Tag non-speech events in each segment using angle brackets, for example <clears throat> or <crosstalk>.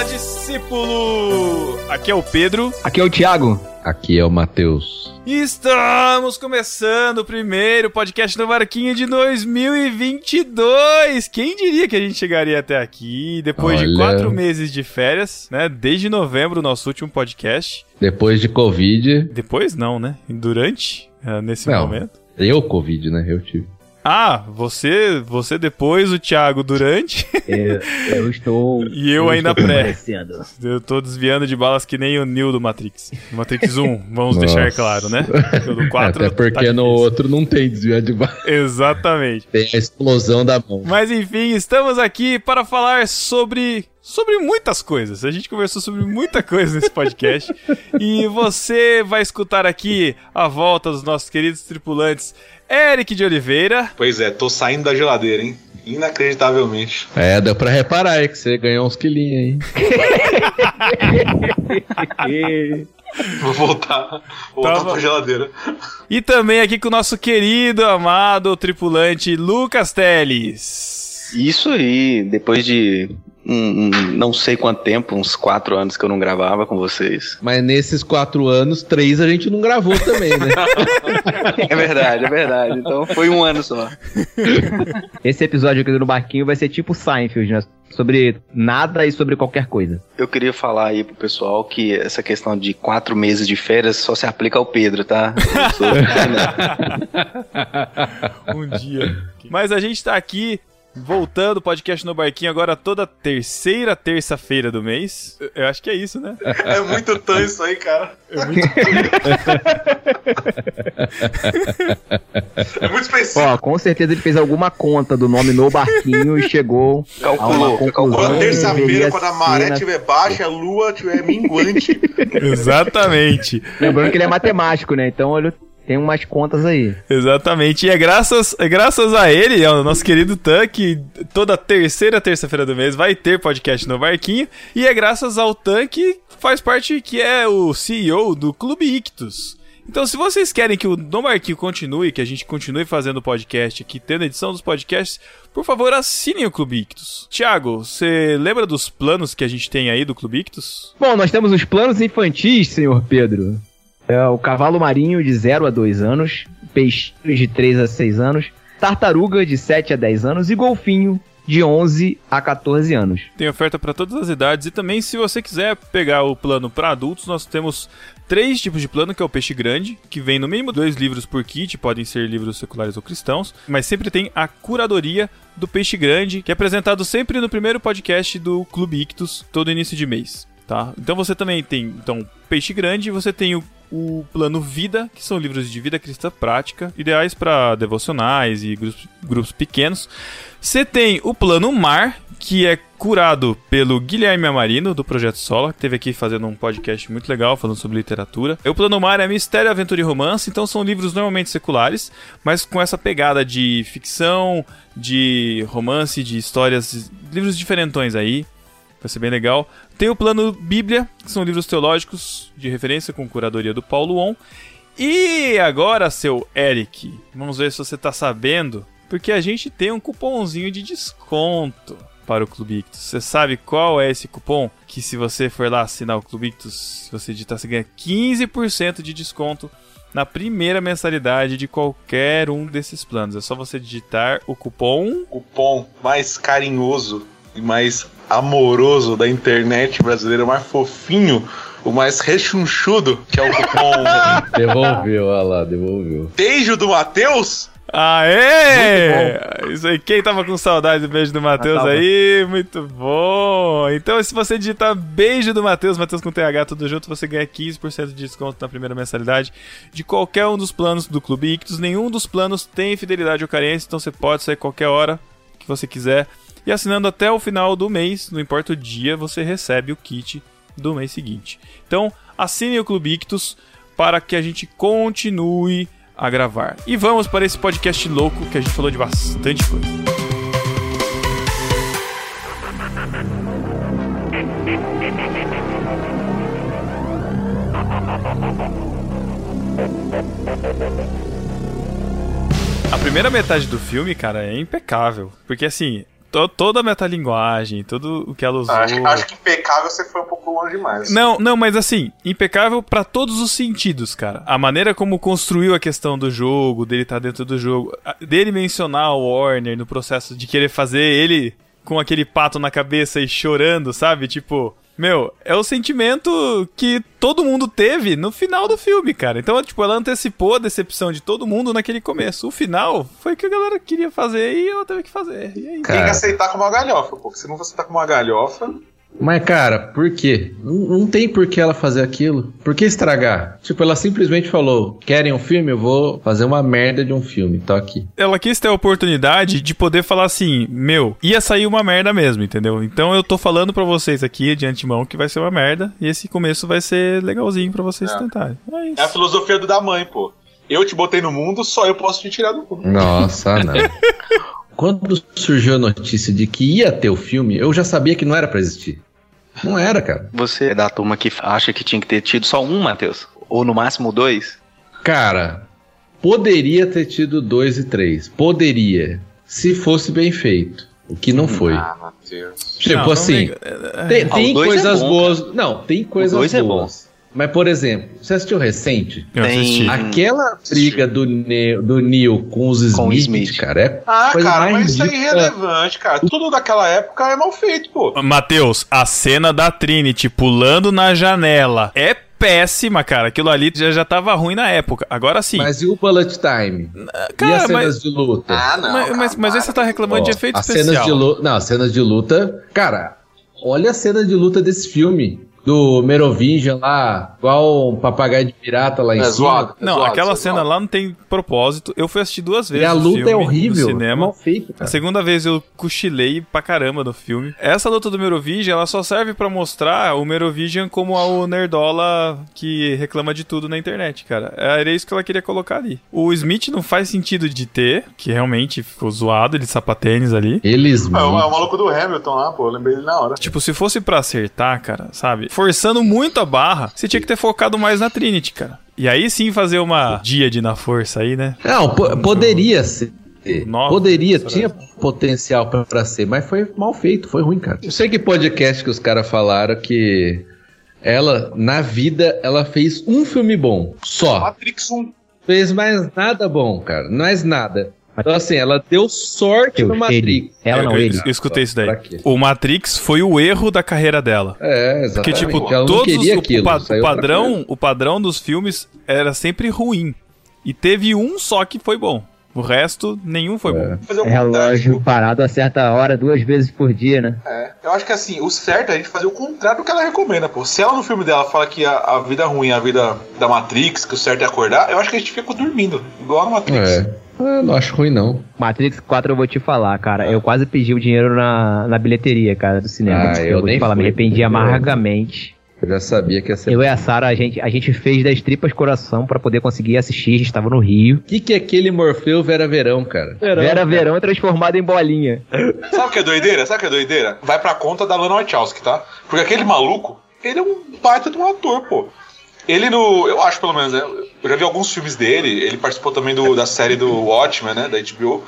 Fala, discípulo! Aqui é o Pedro. Aqui é o Thiago. Aqui é o Matheus. Estamos começando o primeiro podcast do Marquinho de 2022. Quem diria que a gente chegaria até aqui depois Olha. de quatro meses de férias, né? Desde novembro, nosso último podcast. Depois de Covid. Depois não, né? Durante, eh, nesse Não. momento. Eu, Covid, né? Eu tive. Ah, você, você depois, o Thiago durante. Eu, eu <laughs> estou. E eu ainda estou pré. Eu tô desviando de balas que nem o Neo do Matrix. Matrix 1, vamos deixar claro, né? Porque o do 4 Até porque tá no outro não tem desvio de bala. Exatamente. Tem a explosão da mão. Mas enfim, estamos aqui para falar sobre sobre muitas coisas. A gente conversou sobre muita coisa nesse podcast e você vai escutar aqui a volta dos nossos queridos tripulantes Eric de Oliveira, Pois é, tô saindo da geladeira, hein? Inacreditavelmente. É, deu pra reparar aí que você ganhou uns quilinhos aí. <laughs> Vou voltar, voltar Tava- pra geladeira. e também aqui com o nosso querido, amado tripulante Lucas Teles. Isso aí, depois de um, um não sei quanto tempo, uns quatro anos que eu não gravava com vocês. Mas nesses quatro anos, três a gente não gravou também, né? <laughs> É verdade, é verdade. Então foi um ano só. <laughs> Esse episódio aqui do Barquinho vai ser tipo Seinfeld, né? Sobre nada e sobre qualquer coisa. Eu queria falar aí pro pessoal que essa questão de quatro meses de férias só se aplica ao Pedro, tá? <laughs> Eu sou- um dia. Mas a gente tá aqui voltando podcast no barquinho agora toda terceira terça-feira do mês. Eu- Eu acho que é isso, né? É muito tão isso aí, cara. É muito... É muito específico. Ó, com certeza ele fez alguma conta do nome no Barquinho e chegou a uma Calculou, conclusão. que terça-feira, quando a maré na- estiver baixa, a lua estiver minguante. <laughs> Exatamente. Lembrando que ele é matemático, né? Então ele tem umas contas aí. Exatamente. E é graças, é graças a ele, ao nosso querido Tan, que toda terceira terça-feira do mês vai ter podcast no Barquinho. E é graças ao Tan que faz parte, que é o CEO do Clube Ictus. Então, se vocês querem que o No Barquinho continue, que a gente continue fazendo podcast aqui, tendo edição dos podcasts, por favor, assinem o Clube Ictus. Tiago, você lembra dos planos que a gente tem aí do Clube Ictus? Bom, nós temos os planos infantis, senhor Pedro. É o cavalo marinho de 0 a 2 anos, peixinhos de 3 a 6 anos, tartaruga de 7 a 10 anos e golfinho de 11 a 14 anos. Tem oferta para todas as idades e também se você quiser pegar o plano para adultos, nós temos três tipos de plano, que é o peixe grande, que vem no mínimo dois livros por kit, podem ser livros seculares ou cristãos, mas sempre tem a curadoria do peixe grande, que é apresentado sempre no primeiro podcast do Clube Ictus, todo início de mês, tá? Então você também tem, então, peixe grande, você tem o o plano Vida, que são livros de vida cristã prática, ideais para devocionais e grupos, grupos pequenos. Você tem o plano Mar, que é curado pelo Guilherme Amarino, do Projeto Sola, que teve aqui fazendo um podcast muito legal falando sobre literatura. O plano Mar é mistério, aventura e romance, então são livros normalmente seculares, mas com essa pegada de ficção, de romance, de histórias, livros diferentões aí. Vai ser bem legal. Tem o plano Bíblia, que são livros teológicos de referência com curadoria do Paulo On. E agora, seu Eric, vamos ver se você tá sabendo, porque a gente tem um cupomzinho de desconto para o Clube Ictus. Você sabe qual é esse cupom? Que se você for lá assinar o Clube Ictus, se você digitar, você ganha 15% de desconto na primeira mensalidade de qualquer um desses planos. É só você digitar o cupom O pom mais carinhoso e mais amoroso da internet brasileira, o mais fofinho, o mais rechonchudo, que é o cupom <laughs> Devolveu, olha lá, devolveu. Beijo do Matheus. Aê! Isso aí, quem tava com saudade do beijo do Matheus tava. aí, muito bom! Então, se você digitar beijo do Matheus, Matheus com TH tudo junto, você ganha 15% de desconto na primeira mensalidade de qualquer um dos planos do Clube Ictus. Nenhum dos planos tem fidelidade ou carência, então você pode sair qualquer hora que você quiser. E assinando até o final do mês, não importa o dia, você recebe o kit do mês seguinte. Então, assine o Clube Ictus para que a gente continue a gravar. E vamos para esse podcast louco que a gente falou de bastante coisa. A primeira metade do filme, cara, é impecável. Porque assim, to- toda a metalinguagem, tudo o que ela usou. Acho, acho que impecável você foi um pouco longe demais. Não, não, mas assim, impecável pra todos os sentidos, cara. A maneira como construiu a questão do jogo, dele estar dentro do jogo, dele mencionar o Warner no processo de querer fazer ele com aquele pato na cabeça e chorando, sabe? Tipo, meu, é o sentimento que todo mundo teve no final do filme, cara. Então, tipo, ela antecipou a decepção de todo mundo naquele começo. O final foi o que a galera queria fazer e ela teve que fazer. E aí, Tem que Cara, aceitar como uma galhofa, pô. Se não você aceitar como uma galhofa. Mas cara, por quê? Não, não tem por que ela fazer aquilo. Por que estragar? Tipo, ela simplesmente falou: querem um filme? Eu vou fazer uma merda de um filme. Tô aqui. ela quis ter a oportunidade de poder falar assim, meu, ia sair uma merda mesmo, entendeu? Então eu tô falando pra vocês aqui de antemão que vai ser uma merda e esse começo vai ser legalzinho pra vocês É. tentarem. É isso. É a filosofia do da mãe, pô. Eu te botei no mundo, só eu posso te tirar do mundo. Nossa, não. <laughs> Quando surgiu a notícia de que ia ter o filme, eu já sabia que não era pra existir. Não era, cara. Você é da turma que acha que tinha que ter tido só um, Matheus? Ou no máximo dois? Cara, poderia ter tido dois e três. Poderia. Se fosse bem feito. O que não foi. Ah, Matheus. Tipo Não, não assim, é, tem, Ah, tem dois coisas é bom, boas. Não, tem coisas dois é boas. Mas, por exemplo, você assistiu recente? Eu Tem- assisti. Aquela briga do, Ne do Neil com os Smith, Com Smith. cara, é Ah, coisa cara, mais mas isso é irrelevante, cara. Tudo daquela época é mal feito, pô. Matheus, a cena da Trinity pulando na janela é péssima, cara. Aquilo ali já, já tava ruim na época. Agora sim. Mas e o Bullet Time? e cara, as cenas mas, de luta? Ah, não. mas, mas, mas aí você tá reclamando de Ó, efeito as especial. cenas de luta. Não, as cenas de luta. Cara, olha a cena de luta desse filme. Do Merovingian lá, igual um papagaio de pirata lá em É cima. zoado. Não, zoado, aquela é cena zoado. lá não tem propósito. Eu fui assistir duas vezes E a luta filme é horrível. no cinema. Mal feito, A cara. segunda vez eu cochilei pra caramba no filme. Essa luta do Merovingian, ela só serve pra mostrar o Merovingian como o nerdola que reclama de tudo na internet, cara. Era isso que ela queria colocar ali. O Smith não faz sentido de ter, que realmente ficou zoado, ele de sapatênis ali. Eles. É, o, é o maluco do Hamilton lá, pô. Eu lembrei dele na hora. Tipo, se fosse pra acertar, cara, sabe? Forçando muito a barra, você tinha que ter focado mais na Trinity, cara. E aí sim fazer uma díade na força aí, né? Não, po- poderia ser. Nossa, poderia, será? tinha potencial pra, pra ser, mas foi mal feito, foi ruim, cara. Eu sei que podcast que os caras falaram que ela, na vida, ela fez um filme bom. Só. Matrix 1. Fez mais nada bom, cara. Mais nada. Então, assim, ela deu sorte Eu, no Matrix. Ela não, eu, ele. eu, eu escutei isso daí. O Matrix foi o erro da carreira dela. É, Porque, exatamente. tipo, ela não todos queria o, aquilo. o pa- saiu o padrão, o padrão dos filmes era sempre ruim. E teve um só que foi bom. O resto, nenhum foi bom. Fazer o contrário, Relógio parado a certa hora, duas vezes por dia, né? É, eu acho que assim, o certo é a gente fazer o contrário do que ela recomenda, pô. Se ela no filme dela fala que a, a vida ruim é a vida da Matrix, que o certo é acordar, eu acho que a gente fica dormindo, igual no Matrix. É. Eu não acho ruim, não. Matrix 4 eu vou te falar, cara. Eu quase pedi o dinheiro na, na bilheteria, cara, do cinema. Ah, eu, eu vou te nem falar, me fui. arrependi Eu- amargamente. Eu já sabia que ia ser. Eu e a Sara, a gente, a gente fez das tripas coração pra poder conseguir assistir. A gente tava no Rio. O que, que é aquele Morfeu Vera Verão, cara? Vera Verão transformado em bolinha. Sabe o que é doideira? Sabe o que é doideira? Vai pra conta da Lana Wachowski, tá? Porque aquele maluco, ele é um baita de um ator, pô. Ele no. Eu acho pelo menos, né? Eu já vi alguns filmes dele, ele participou também do, da série do Watchmen, né? Da HBO.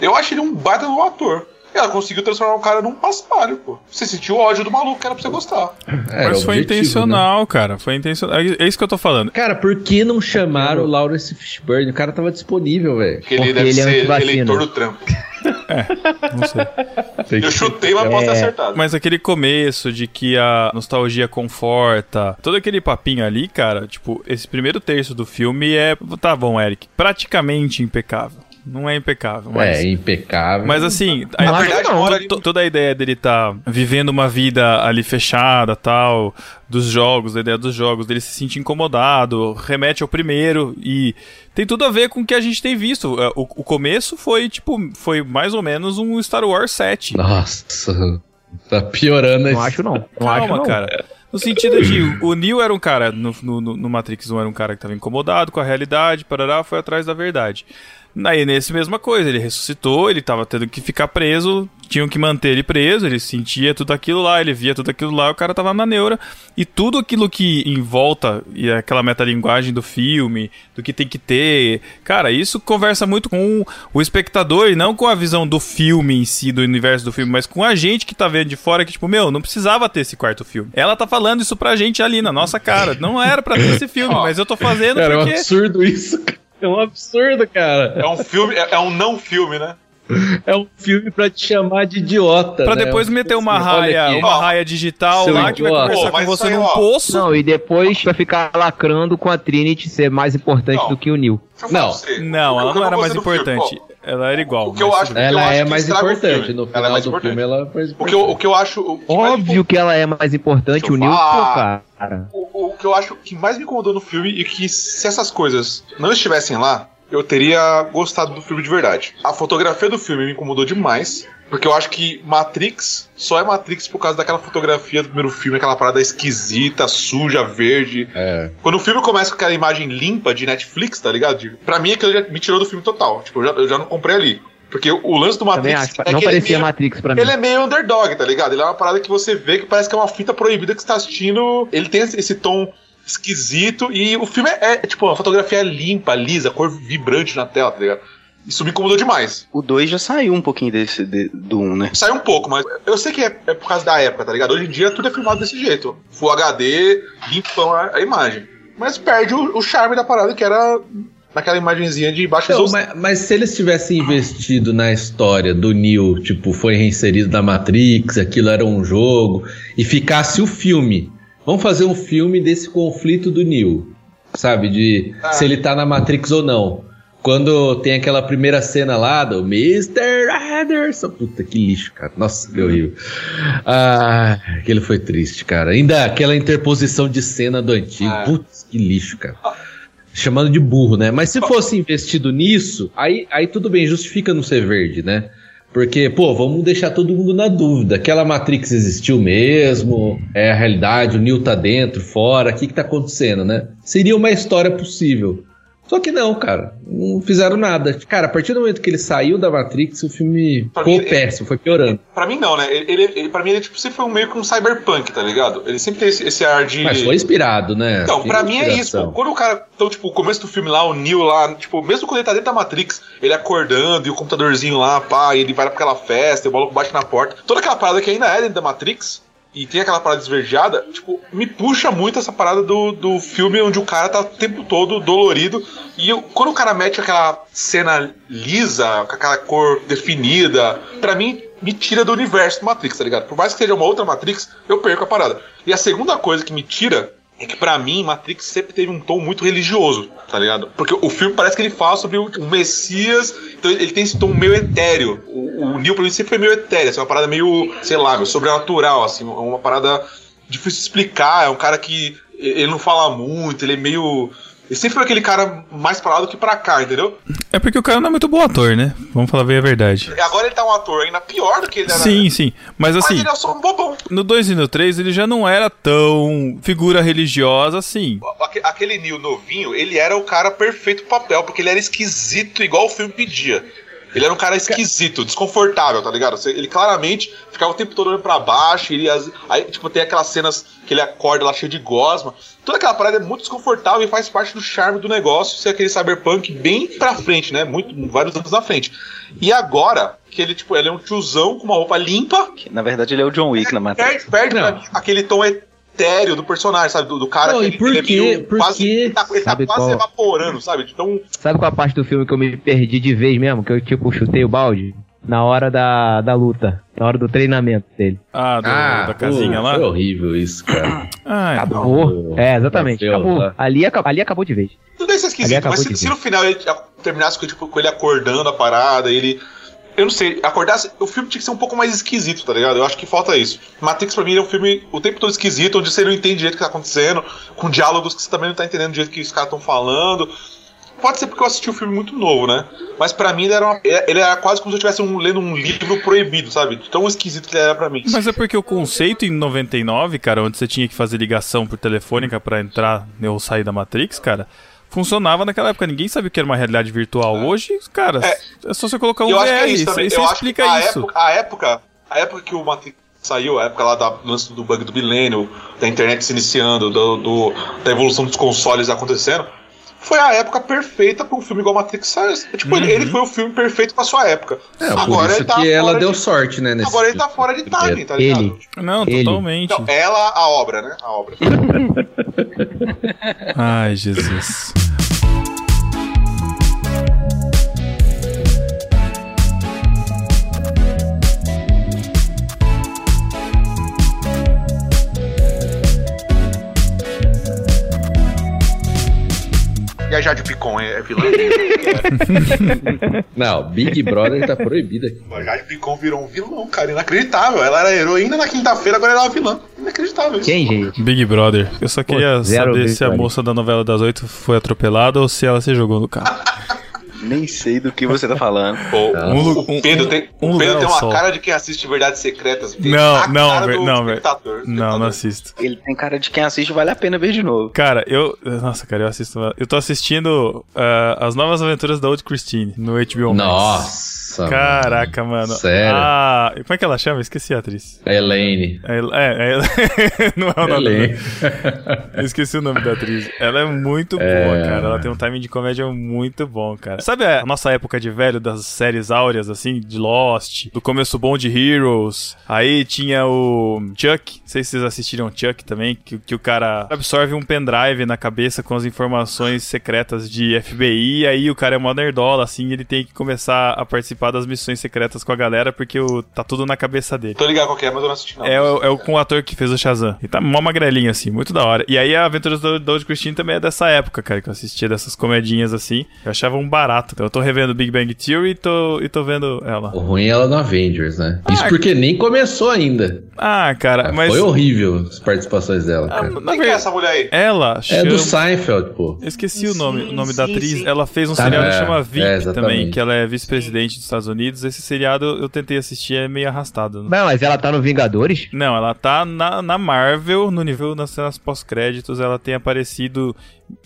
Eu acho ele um baita de um ator. E ela conseguiu transformar o cara num paspalho, pô. Você sentiu o ódio do maluco que era pra você gostar. Era Mas foi objetivo, né? intencional, cara. Foi intencional. É isso que eu tô falando. Cara, por que não chamaram o Lawrence Fishburne? O cara tava disponível, velho. Porque ele Porque deve ele é ser antivacina. eleitor do <laughs> Trump. Não sei. Eu chutei, mas posso ter É. acertado. Mas aquele começo de que a nostalgia conforta, todo aquele papinho ali, cara, tipo, esse primeiro terço do filme é. Tá bom, Eric. Praticamente impecável. Não é impecável, mas. É, impecável. Mas assim, a- Não a- acho verdade, não. ali- toda a ideia dele tá vivendo uma vida ali fechada, tal, dos jogos, a ideia dos jogos, dele se sentir incomodado, remete ao primeiro e tem tudo a ver com o que a gente tem visto. É, O, o começo foi tipo, foi mais ou menos um Star Wars 7. Nossa, tá piorando Não esse- acho não. Não Calma, acho não. cara. No sentido de, o Neo era um cara, no, no, no Matrix 1 era um cara que estava incomodado com a realidade, parará, foi atrás da verdade. Aí, nesse mesma coisa, ele ressuscitou, ele tava tendo que ficar preso, tinham que manter ele preso, ele sentia tudo aquilo lá, ele via tudo aquilo lá, o cara tava na neura. E tudo aquilo que em volta, e aquela metalinguagem do filme, do que tem que ter, cara, isso conversa muito com o espectador e não com a visão do filme em si, do universo do filme, mas com a gente que tá vendo de fora que, tipo, meu, não precisava ter esse quarto filme. Ela tá falando isso pra gente ali, na nossa cara. Não era pra ter esse filme, <laughs> mas eu tô fazendo porque... é um absurdo isso, cara. É um absurdo, cara. É um filme, é, é um não filme, né? É um filme pra te chamar de idiota. Pra né? depois meter uma raia, aqui. uma raia digital seu lá que vai conversar Pô, mas com você num poço. Não, e depois vai ficar lacrando com a Trinity ser mais importante Não. do que o Neil. Não. pra. Não, ela não era mais importante. Ela era igual. O que eu acho- bem. Ela eu acho é que mais importante. No Ela é final mais do importante. filme, ela é mais O que, eu, o que eu acho. o que Óbvio que ela é mais importante, o falar. cara. O, o que eu acho que mais me incomodou no filme e que se essas coisas não estivessem lá, eu teria gostado do filme de verdade. A fotografia do filme me incomodou demais. Porque eu acho que Matrix só é Matrix por causa daquela fotografia do primeiro filme, aquela parada esquisita, suja, verde. É. Quando o filme começa com aquela imagem limpa de Netflix, tá ligado? De- Pra mim, aquilo já me tirou do filme total. Tipo, eu já, eu já não comprei ali. Porque o, lance do Matrix acho. é não que ele é parecia meio- Matrix pra mim. ele é meio underdog, tá ligado? Ele é uma parada que você vê que parece que é uma fita proibida que você tá assistindo. Ele tem esse tom esquisito e o filme é, é, tipo uma fotografia limpa, lisa, cor vibrante na tela, tá ligado? Isso me incomodou demais. O 2 já saiu um pouquinho desse de- do 1, um, né? Saiu um pouco, mas eu sei que é, é por causa da época, tá ligado? Hoje em dia tudo é filmado desse jeito. Full HD, limpão a, a imagem. Mas perde o, o charme da parada que era naquela imagenzinha de baixa Então, mas, mas se eles tivessem investido na história do Neo, tipo, foi reinserido na Matrix, aquilo era um jogo, e ficasse o filme. Vamos fazer um filme desse conflito do Neo, sabe? De Ah. se ele tá na Matrix ou não. Quando tem aquela primeira cena lá do Mr. Anderson. Puta que lixo, cara. Nossa, que horrível. Ah, aquele foi triste, cara. Ainda aquela interposição de cena do antigo. Ah. Putz, que lixo, cara chamando de burro, né? Mas se fosse investido nisso, aí, aí tudo bem, justifica não ser verde, né? Porque, pô, vamos deixar todo mundo na dúvida. Aquela Matrix existiu mesmo? É a realidade, o Neo tá dentro, fora, o que que tá acontecendo, né? Seria uma história possível. Só que não, cara. Não fizeram nada. Cara, a partir do momento que ele saiu da Matrix, o filme Pra ficou mim, péssimo, foi piorando. Pra mim não, né? Ele, ele, pra mim ele tipo, sempre foi meio que um cyberpunk, tá ligado? Ele sempre tem esse, esse ar de. Mas foi inspirado, né? Então, Tem pra mim é isso. Pô. Quando o cara. Então, tipo, o começo do filme lá, o Neo lá, tipo, mesmo quando ele tá dentro da Matrix, ele acordando e o computadorzinho lá, pá, e ele vai pra aquela festa, e o maluco bate na porta. Toda aquela parada que ainda é dentro da Matrix. E tem aquela parada esverdeada, tipo, me puxa muito essa parada do, do filme onde o cara tá o tempo todo dolorido. E eu- quando o cara mete aquela cena lisa, com aquela cor definida, pra mim, me tira do universo do Matrix, tá ligado? Por mais que seja uma outra Matrix, eu perco a parada. E a segunda coisa que me tira é que pra mim, Matrix sempre teve um tom muito religioso, tá ligado? Porque o filme parece que ele fala sobre o, o Messias, então ele tem esse tom meio etéreo. O, o Neo pra mim sempre foi meio etéreo, assim, uma parada meio, sei lá, meio sobrenatural, assim, uma parada difícil de explicar, é um cara que ele não fala muito, ele é meio... Ele sempre foi aquele cara mais pra lá do que pra cá, entendeu? É porque o cara não é muito bom ator, né? Vamos falar bem a verdade. Agora ele tá um ator ainda pior do que ele era. Sim, sim. Mas Mas assim, ele é só um bobão. no 2 e no 3 ele já não era tão figura religiosa assim. Aque- Aquele Neil novinho, ele era o cara perfeito pro papel, porque ele era esquisito igual o filme pedia. Ele era um cara esquisito, desconfortável, tá ligado? Ele claramente ficava o tempo todo olhando pra baixo, ele, aí, tipo, tem aquelas cenas que ele acorda lá cheio de gosma. Toda aquela parada é muito desconfortável e faz parte do charme do negócio ser aquele cyberpunk bem pra frente, né? Muito, vários anos na frente. E agora, que ele, tipo, ele é um tiozão com uma roupa limpa, Que, na verdade, ele é o John Wick na Matrix. perde, perde pra Não. mim aquele tom etéreo do personagem, sabe? Do, do cara Não, que ele, por ele é quê? Por quase, quê? ele tá, ele tá quase qual? evaporando, sabe? Então, Sabe qual a parte do filme que eu me perdi de vez mesmo? Que eu, tipo, chutei o balde? Na hora da, da luta. Na hora do treinamento dele. Ah, do- da pô, casinha lá? Foi horrível isso, cara. <clears throat> Ah, Acabou. É, exatamente. Acabou. lá. Ali, acabou. ali acabou de vez. tudo isso é esquisito. Mas se, se no final ele terminasse com, tipo, com ele acordando a parada, ele. Eu não sei, acordasse. O filme tinha que ser um pouco mais esquisito, tá ligado? Eu acho que falta isso. Matrix pra mim é um filme o tempo todo esquisito, onde você não entende o jeito que tá acontecendo, com diálogos que você também não tá entendendo do jeito que os caras estão falando. Pode ser porque eu assisti o filme muito novo, né? Mas pra mim ele era, uma- ele era quase como se eu estivesse um- lendo um livro proibido, sabe? Tão esquisito que ele era pra mim. Mas é porque o conceito em 99, cara, onde você tinha que fazer ligação por telefônica pra entrar ou sair da Matrix, cara, funcionava naquela época. Ninguém sabia o que era uma realidade virtual. Hoje, cara, é, só você colocar um que é VR, isso você explica a isso. Época, a época, a época que o Matrix saiu, a época lá da do lance do bug do milênio, da internet se iniciando, do, do- da evolução dos consoles acontecendo, foi a época perfeita pra um filme igual Matrix sair. Tipo, ele, Uhum. ele foi o filme perfeito pra sua época. É, por isso que ela fora deu de, sorte, né? Nesse Agora ele tá fora de timing, tá ligado? Ele. Não, Ele. totalmente. Não, ela, a obra, né? A obra. <laughs> Ai, Jesus. E a Jade Picon é, é vilã. <laughs> Não, Big Brother tá proibido aqui. a Jade Picon virou um vilão, cara. Inacreditável. Ela era heroína na quinta-feira, agora ela é uma vilã. Inacreditável isso. Quem, gente? Big Brother. Eu só queria zero saber se a moça da novela das oito foi atropelada ou se ela se jogou no carro. <laughs> Nem sei do que você tá falando. Pô, Um lu- o Pedro um- tem, um Pedro tem uma sol. cara de quem assiste Verdades Secretas. Não, não, não, espectador, Não, não assisto. Ele tem cara de quem assiste, vale a pena ver de novo. Cara, eu. Nossa, cara, eu assisto. Eu tô assistindo ah, As Novas Aventuras da Old Christine no HBO Max. Nossa. Caraca, mano. Sério? Ah, como é que ela chama? Esqueci a atriz. Elaine. É, é, é- <laughs> não é o nome Elaine. <laughs> esqueci o nome da atriz. Ela é muito boa, É. cara. Ela tem um timing de comédia muito bom, cara. Sabe a nossa época de velho das séries áureas, assim, de Lost, do começo bom de Heroes? Aí tinha o Chuck. Não sei se vocês assistiram Chuck também, que, que o cara absorve um pendrive na cabeça com as informações secretas de FBI. Aí o cara é mó nerdola, assim, ele tem que começar a participar das missões secretas com a galera, porque o, tá tudo na cabeça dele. Tô ligado qual que é, mas eu não assisti não. É, o- é o com o ator que fez o Shazam. E tá mó magrelinho, assim, muito da hora. E aí a Aventuras do Dodge Christine também é dessa época, cara, que eu assistia dessas comedinhas assim. Eu achava um barato. Então eu tô revendo Big Bang Theory e tô, e tô vendo ela. O ruim é ela no Avengers, né? Isso Ah, porque nem começou ainda. Ah, cara, mas. Foi horrível as participações dela, Ah, cara. Quem que é essa mulher aí? ela É chama. do Seinfeld, pô. Eu esqueci o nome, o nome Sim, da sim, atriz. sim. Ela fez um Tá, seriado que é, chama é, VIP exatamente. também, que ela é vice-presidente dos Estados Unidos. Esse seriado eu tentei assistir, é meio arrastado. né? Não, mas ela tá no Vingadores? Não, ela tá na, na Marvel, no nível das cenas pós-créditos, ela tem aparecido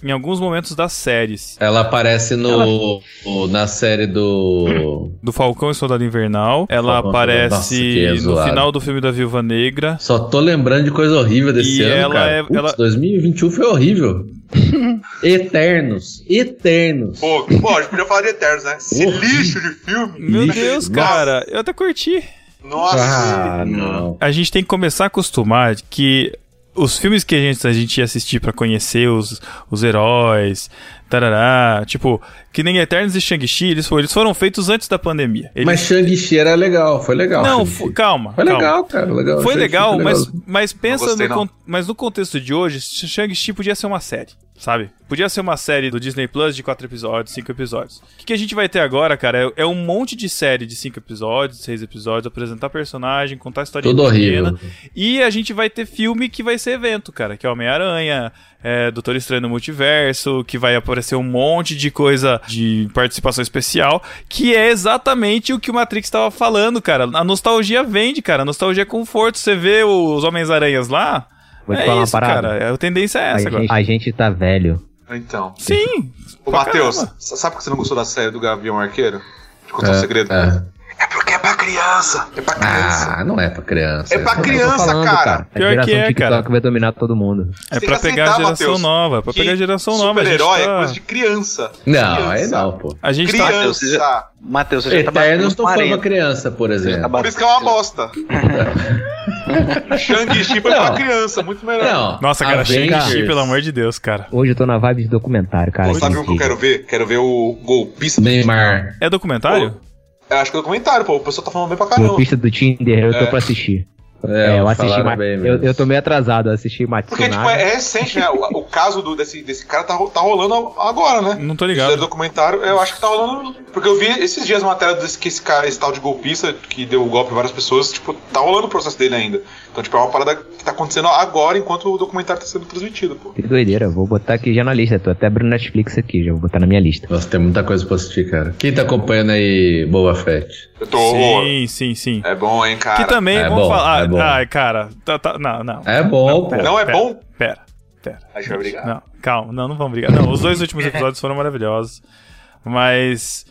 em alguns momentos das séries. Ela aparece no, o- na série do. <clears throat> Do Falcão e Soldado Invernal. Ela Falcão, aparece nossa, é no final do filme da Viúva Negra. Só tô lembrando de coisa horrível desse E ano, ela cara. é- Putz, ela- 2021 foi horrível. <laughs> Eternos. Eternos. Pô, pô, a gente podia falar de Eternos, né? Esse Porra. lixo de filme. Meu Lixo. Deus, Nossa. cara, eu até curti. Nossa. Ah, não. A gente tem que começar a acostumar que os filmes que a gente, a gente ia assistir pra conhecer os, os heróis, tarará, tipo, que nem Eternos e Shang-Chi, eles, foram- eles foram feitos antes da pandemia. Eles- Mas Shang-Chi era legal, foi legal. não, calma. Foi calma. legal, cara. Legal. Foi legal, foi mas, legal. mas pensa gostei, no, con- mas no contexto de hoje, Shang-Chi podia ser uma série, sabe? Podia ser uma série do Disney Plus de quatro episódios, cinco episódios. O que, que a gente vai ter agora, cara, é, é um monte de série de cinco episódios, seis episódios, apresentar personagem, contar história Tudo horrível. E a gente vai ter filme que vai ser evento, cara, que é Homem-Aranha, é, Doutor Estranho no Multiverso, que vai aparecer um monte de coisa de participação especial, que é exatamente o que o Matrix estava falando, cara. A nostalgia vende, cara. A nostalgia é conforto. Você vê os Homens-Aranhas lá. Vou te é falar uma isso, parada. cara. A tendência é A essa agora. gente, a gente tá velho. Então. Sim. Ô, Matheus, caramba. sabe por que você não gostou da série do Gavião Arqueiro? Te contar um É, segredo. é. É porque é pra criança. É pra criança. Ah, não é pra criança. É pra tô criança, falando, cara. A Pior geração que é, TikTok cara. vai dominar todo mundo. É pra pegar a geração Matheus, nova. É pra pegar a geração nova. A gente Super-herói é tá... coisa de criança. Não, Criança. aí não, pô. A gente tá... Matheus, você Criança. Matheus, você já tá Eternos não batendo foi 40. pra criança, por tá exemplo. Por isso que é uma bosta. <laughs> <laughs> Shang-Chi foi pra criança, muito melhor. Não. Nossa, cara, Shang-Chi, pelo amor de Deus, cara. Hoje eu tô na vibe de documentário, cara. Pô, sabe o que eu quero ver? Quero ver o golpista do Neymar. É documentário? Eu acho que é documentário, pô. O pessoal tá falando bem pra caramba. Golpista do Tinder, eu tô É. pra assistir. É, eu assisti mais. bem Eu, eu tô meio atrasado, eu assisti Porque, tipo, é, é recente, né? O, o caso do, desse, desse cara tá, tá rolando agora, né? Não tô ligado. documentário, eu acho que tá rolando. Porque eu vi esses dias uma matéria desse que esse cara, esse tal de golpista, que deu golpe em várias pessoas, tipo, tá rolando o processo dele ainda. Então, tipo, é uma parada que tá acontecendo agora enquanto o documentário tá sendo transmitido, pô. Que doideira, vou botar aqui já na lista. Tô até abrindo Netflix aqui, já vou botar na minha lista. Nossa, tem muita coisa pra assistir, cara. Quem tá acompanhando aí Boba Fett? Eu tô. Sim, sim, sim. É bom, hein, cara. Que também, é vamos bom, falar. é bom. Ai, cara, tá, tá, não, não. É bom, pô. Não é pera, bom? Pera, pera. A gente vai brigar. Não, calma, não, não vamos brigar. Não, os dois últimos episódios foram maravilhosos. Mas.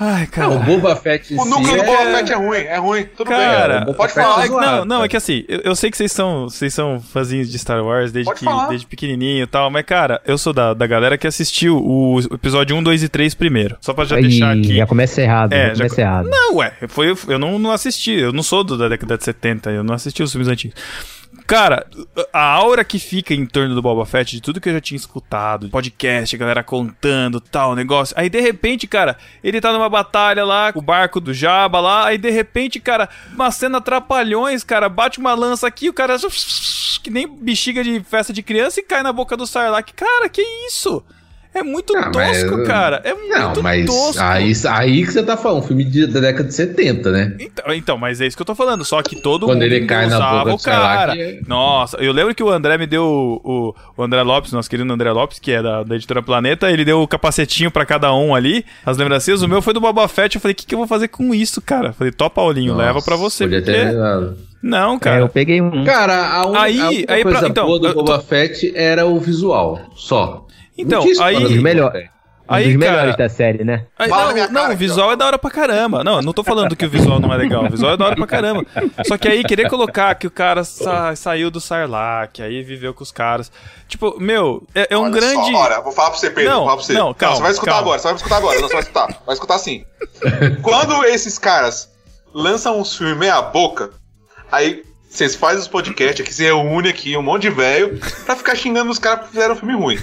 Ai, cara. Não, o Boba Fett O núcleo si do Boba é... Fett é ruim, é ruim. Tudo Cara, bem. Boba Pode Fett falar. É não, não, é que assim, eu, eu sei que vocês são, vocês são fãzinhos de Star Wars desde, que, desde pequenininho e tal, mas cara, eu sou da, da galera que assistiu o episódio 1, 2 e 3 primeiro. Só pra já Ih, deixar aqui. já começa errado, É, já já começa errado. Não, ué, foi, eu não, não assisti, eu não sou do- da década de 70, eu não assisti os filmes antigos. Cara, a aura que fica em torno do Boba Fett, de tudo que eu já tinha escutado, podcast, a galera contando tal, negócio. Aí de repente, cara, ele tá numa batalha lá o barco do Jabba lá, aí de repente, cara, uma cena trapalhões, cara, bate uma lança aqui, o cara <laughs> que nem bexiga de festa de criança e cai na boca do Sarlacc. Cara, que isso? É muito Ah, mas- tosco, cara. É muito Não, mas tosco. aí, aí que você tá falando, um filme de- da década de 70, né? Então, então, mas é isso que eu tô falando. Só que todo Quando mundo ele cai na boca o cara. é- Nossa, eu lembro que o André me deu o, o, André Lopes, nosso querido André Lopes, que é da, da editora Planeta, ele deu o capacetinho pra cada um ali, as lembrancinhas. O meu foi do Boba Fett. Eu falei, o que, que eu vou fazer com isso, cara? Eu falei, topa, Paulinho, leva pra você. Podia Porque... ter levado. Não, É, cara. eu peguei um. Cara, a, un... Aí- a única aí pra- coisa então, boa do Boba Fett era o visual, só. Então, Não aí- Um dos melhor- Fett. Um Aí, dos cara- melhores da série, né? Aí, não, não, cara o visual é da hora pra caramba. Não, eu não tô falando que o visual não é legal. O visual é da hora pra caramba. Só que aí, querer colocar que o cara sa- saiu do Sarlacc, aí viveu com os caras. Tipo, meu, é, é um Olha grande. Só, olha, vou falar pra você, Pedro. Não, vou falar pra você. não, calma, você vai escutar calma. agora, você vai escutar agora. Não, você vai escutar. Vai escutar sim. Quando esses caras lançam uns filmes meia boca, aí vocês fazem os podcasts aqui, se reúne aqui, um monte de velho, pra ficar xingando os caras que fizeram um filme ruim.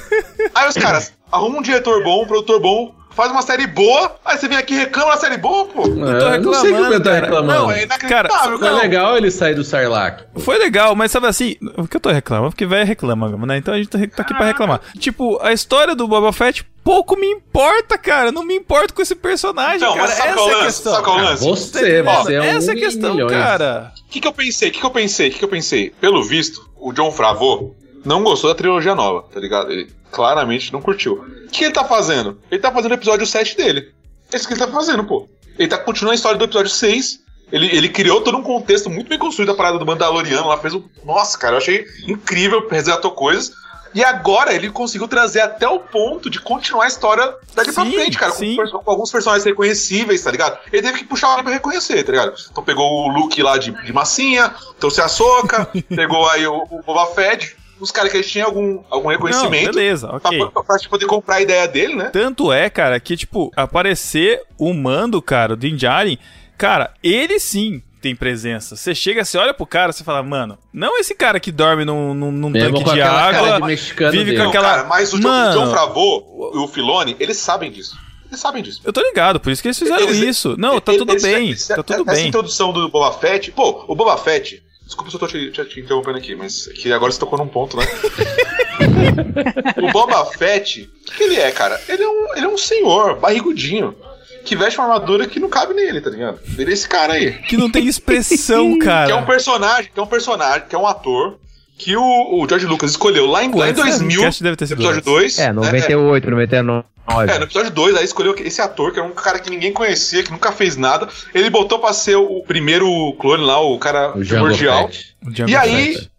Aí os caras arrumam um diretor bom, um produtor bom, faz uma série boa, aí você vem aqui e reclama da série boa, pô. Eu tô É, não sei que reclamando, eu tô cara. reclamando. Não, é cara, Foi não, legal ele sair do Sarlacc. Foi legal, mas sabe assim, o que eu tô reclamando? Porque velho reclama, né? Então a gente tá tá aqui pra reclamar. Tipo, a história do Boba Fett pouco me importa, cara. Não me importo com esse personagem, Então, cara. Essa é é a lance? questão. Sabe qual é o Ah, lance? você, Ó, você é um Essa é a questão, milhões. cara. O que, que eu pensei? O que, que eu pensei? O que, que eu pensei? Pelo visto, o John Favreau não gostou da trilogia nova, tá ligado? Ele claramente não curtiu. O que ele tá fazendo? Ele tá fazendo o episódio 7 dele. É isso que ele tá fazendo, pô. Ele tá continuando a história do episódio 6. Ele, ele criou todo um contexto muito bem construído da parada do Mandaloriano lá, fez um. Nossa, cara, eu achei incrível, resgatou coisas. E agora ele conseguiu trazer até o ponto de continuar a história pra Sim, frente, cara. Com, com alguns personagens reconhecíveis, tá ligado? Ele teve que puxar alguém pra reconhecer, tá ligado? Então pegou o Luke lá de, de massinha, trouxe a Soca, <laughs> pegou aí o, o Boba Fett, os caras que eles tinham algum, algum Não, reconhecimento. beleza, pra, ok. pra, pra gente poder comprar a ideia dele, né? Tanto é, cara, que, tipo, aparecer o mando, cara, o Din Djarin, cara, ele sim tem presença. Você chega, você olha pro cara, você fala, mano, não esse cara que dorme num, num, num tanque de água, de vive dele. com Não, aquela... cara, mas o John, Mano, o John Favreau e o Filoni, eles sabem disso. Eles sabem disso. Eu tô ligado, por isso que eles fizeram Eles- isso. Não, tá Eles- tudo eles- bem, eles- tá tudo essa bem. introdução do Boba Fett. Pô, o Boba Fett. Desculpa se eu tô te, te- te interrompendo aqui, mas é que agora você tocou num ponto, né? <laughs> o Boba Fett, o que, que ele é, cara? Ele é, um, ele é um senhor, barrigudinho, que veste uma armadura que não cabe nele, tá ligado? Ele é esse cara aí. Que não tem expressão, <laughs> Que é um cara. personagem, que é um personagem, que é um ator, que o, o George Lucas escolheu lá em, lá em Antes, né? 2000, Cast deve ter sido episódio antes. 2. É, 98, 99. É, no episódio 2, aí escolheu esse ator, que era um cara que ninguém conhecia, que nunca fez nada. Ele botou pra ser o primeiro clone lá, o cara O primordial. E aí, Fett.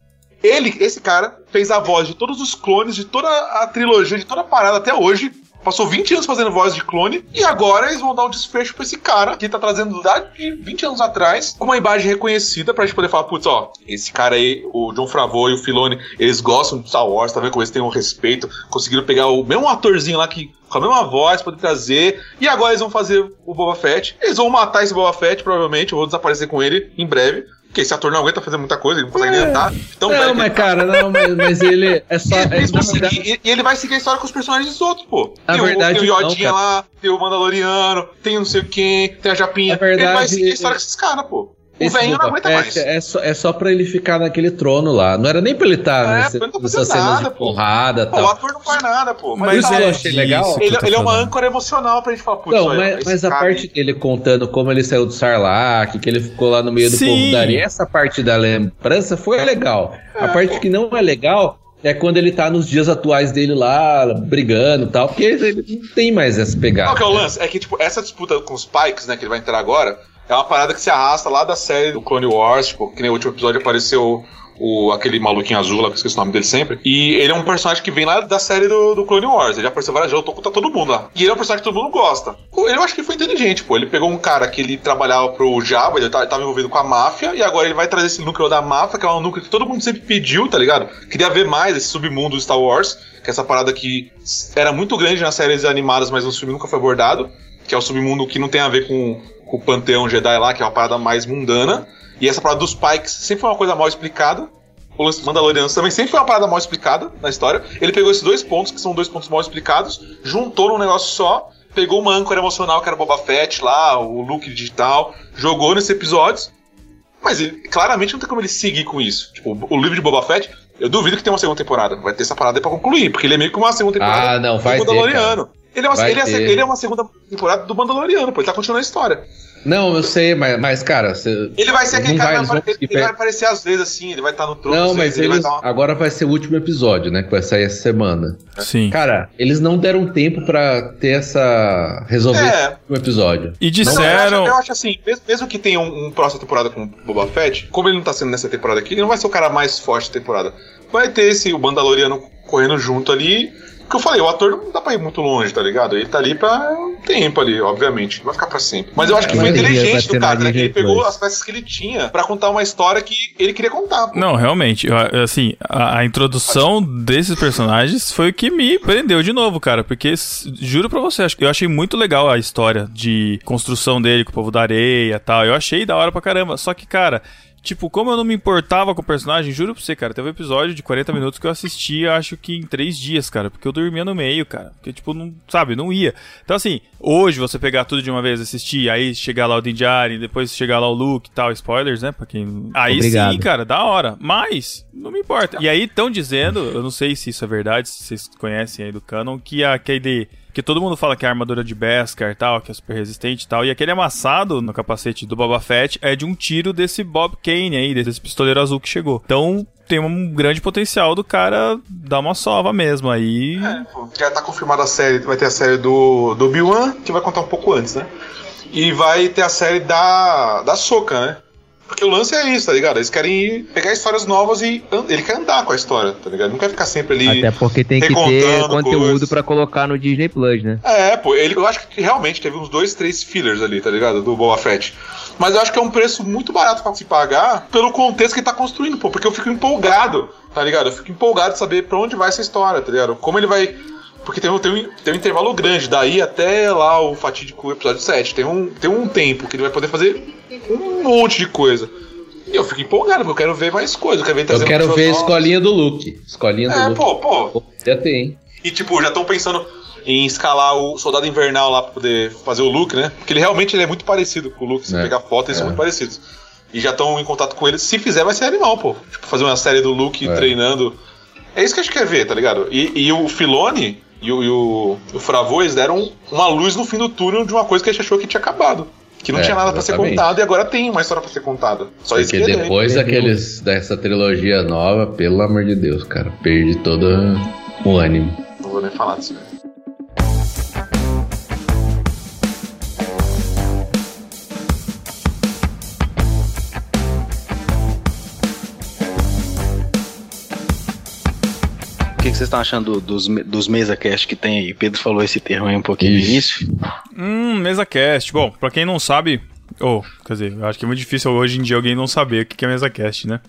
ele, esse cara, fez a voz de todos os clones, de toda a trilogia, de toda a parada até hoje. Passou 20 anos fazendo voz de clone. E agora eles vão dar um desfecho pra esse cara que tá trazendo lá de 20 anos atrás com uma imagem reconhecida pra gente poder falar: putz, ó, esse cara aí, o John Favreau e o Filoni, eles gostam de Star Wars, tá vendo como eles têm um respeito. Conseguiram pegar o mesmo atorzinho lá que com a mesma voz, poder trazer. E agora eles vão fazer o Boba Fett. Eles vão matar esse Boba Fett, provavelmente. Eu vou desaparecer com ele em breve. Porque esse ator não aguenta fazer muita coisa, ele não consegue nem andar. Então, Não, mas cara, não, mas, mas ele é só. e, É, verdade, e- ele vai seguir a história com os personagens dos outros, pô. Na tem, verdade, o, tem o Yodinha não, lá, tem o Mandaloriano, tem não sei quem, tem a Japinha. Na verdade- ele vai seguir a história com esses caras, pô. O esse velhinho não aguenta Fett mais. É só, é só pra ele ficar naquele trono lá. Não era nem pra ele estar É, nessa, pra ele não nessa cena de pô. porrada Pô, o tal. ator não faz nada, pô. Mas, Mas tá, eu é achei legal. que eu ele, tô ele é uma âncora emocional pra gente falar, putz, Não, mas, mas a parte dele contando como ele saiu do Sarlacc, que ele ficou lá no meio do Sim. povo da areia, essa parte da lembrança foi legal. a parte que não é legal é quando ele tá nos dias atuais dele lá, brigando e tal, porque ele não tem mais essa Qual pegada. que é o lance? É que, tipo, essa disputa com os Pikes, né, que ele vai entrar agora, é uma parada que se arrasta lá da série do Clone Wars, tipo, que no último episódio apareceu o, aquele maluquinho azul lá, que eu esqueci o nome dele sempre. E ele é um personagem que vem lá da série do, do Clone Wars. Ele já apareceu várias vezes, eu tô contra todo mundo lá. E ele é um personagem que todo mundo gosta. Ele eu acho que foi inteligente, pô. Ele pegou um cara que ele trabalhava pro Jabba, ele tá- tava envolvido com a máfia, e agora ele vai trazer esse núcleo da máfia, que é um núcleo que todo mundo sempre pediu, tá ligado? Queria ver mais esse submundo do Star Wars, que é essa parada que era muito grande nas séries animadas, mas no filme nunca foi abordado, que é o submundo que não tem a ver com, com o panteão Jedi lá, que é uma parada mais mundana. E essa parada dos Pikes sempre foi uma coisa mal explicada. O lance Mandalorianos também sempre foi uma parada mal explicada na história. Ele pegou esses dois pontos, que são dois pontos mal explicados, juntou num negócio só, pegou uma âncora emocional que era Boba Fett lá, o Luke digital, jogou nesses episódios. Mas ele, claramente não tem como ele seguir com isso. Tipo, o livro de Boba Fett, eu duvido que tenha uma segunda temporada. Vai ter essa parada aí pra concluir, porque ele é meio que uma segunda temporada Ah, não, do vai ter, Mandaloriano. Ele, é uma, Vai ele, é, ele é uma segunda temporada do Mandaloriano, pô, ele tá continuando a história. Não, eu sei, mas, mas cara, você- Ele vai ser aquele cara vai, que vai, vão apare- ele, conseguir vai aparecer às vezes assim, ele vai estar no trono. Não, mas vezes, ele vai eles. dar uma- Agora vai ser o último episódio, né? Que vai sair essa semana. Sim. Cara, eles não deram tempo pra ter essa. resolver É. último episódio. E Não, eu, acho, disseram. eu acho assim, mesmo, mesmo que tenha um, um próxima temporada com o Boba Fett, como ele não tá sendo nessa temporada aqui, ele não vai ser o cara mais forte da temporada. Vai ter esse o Mandaloriano correndo junto ali. Que eu falei, o ator não dá pra ir muito longe, tá ligado? Ele tá ali pra um tempo ali, obviamente. Não vai ficar pra sempre. Mas eu acho que foi inteligente do cara, né? Que ele pegou as peças que ele tinha pra contar uma história que ele queria contar. pô. Não, realmente, eu- assim, a, a introdução desses personagens foi o que me prendeu de novo, cara, porque juro pra você, acho que eu achei muito legal a história de construção dele com o povo da areia e tal. Eu achei da hora pra caramba. Só que, cara, tipo, como eu não me importava com o personagem, juro pra você, cara, teve um episódio de 40 minutos que eu assisti, acho que em 3 dias, cara, porque eu dormia no meio, cara. Porque, tipo, não, sabe, não ia. Então, assim, hoje você pegar tudo de uma vez, assistir, aí chegar lá o Din Djarin, depois chegar lá o Luke e tal, spoilers, né, pra quem... Aí Obrigado. sim, cara, da hora. Mas, não me importa. E aí estão dizendo, eu não sei se isso é verdade, se vocês conhecem aí do canon, que a aquele. Que todo mundo fala que a armadura de Beskar e tal, que é super resistente e tal. E aquele amassado no capacete do Boba Fett é de um tiro desse Bob Kane aí, desse pistoleiro azul que chegou. Então tem um grande potencial do cara dar uma sova mesmo aí. É, já tá confirmada a série, vai ter a série do, do Obi-Wan, que vai contar um pouco antes, né? E vai ter a série da, da Soca, né? Porque o lance é isso, tá ligado? Eles querem ir pegar histórias novas e ele quer andar com a história, tá ligado? Não quer ficar sempre ali. Até porque tem que ter conteúdo pra colocar no Disney Plus, né? É, pô, ele, eu acho que realmente teve uns dois, três fillers ali, tá ligado? Do Boba Fett. Mas eu acho que é um preço muito barato pra se pagar pelo contexto que ele tá construindo, pô. Porque eu fico empolgado, tá ligado? Eu fico empolgado de saber pra onde vai essa história, tá ligado? Como ele vai. Porque tem um, tem, um, tem um intervalo grande, daí até lá o fatídico episódio 7. Tem um, tem um tempo que ele vai poder fazer um monte de coisa. E eu fico empolgado, porque eu quero ver mais coisas. Eu quero ver, Eu quero ver a escolinha do Luke. Escolinha do É, Luke. pô, pô. Já tem. E tipo, já estão pensando em escalar o Soldado Invernal lá pra poder fazer o Luke, né? Porque ele realmente ele é muito parecido com o Luke. Se É, pegar foto, eles são é. muito parecidos. E já estão em contato com ele. Se fizer, vai ser animal, pô. Tipo, fazer uma série do Luke É. treinando. É isso que a gente quer ver, tá ligado? E, e o Filone e o, e o, o Fravô, eles deram uma luz no fim do túnel de uma coisa que a gente achou que tinha acabado. Que não É, tinha nada pra ser contado e agora tem uma história pra ser contada. Só isso Porque que é depois daqueles, dessa trilogia nova, pelo amor de Deus, cara, perdi todo o ânimo. Não vou nem falar disso. O vocês estão achando dos, dos mesa cast que tem aí? Pedro falou esse termo aí um pouquinho no início. Hum, mesa cast. Bom, pra quem não sabe. Ou, quer dizer, eu acho que é muito difícil hoje em dia alguém não saber o que é mesa cast, né?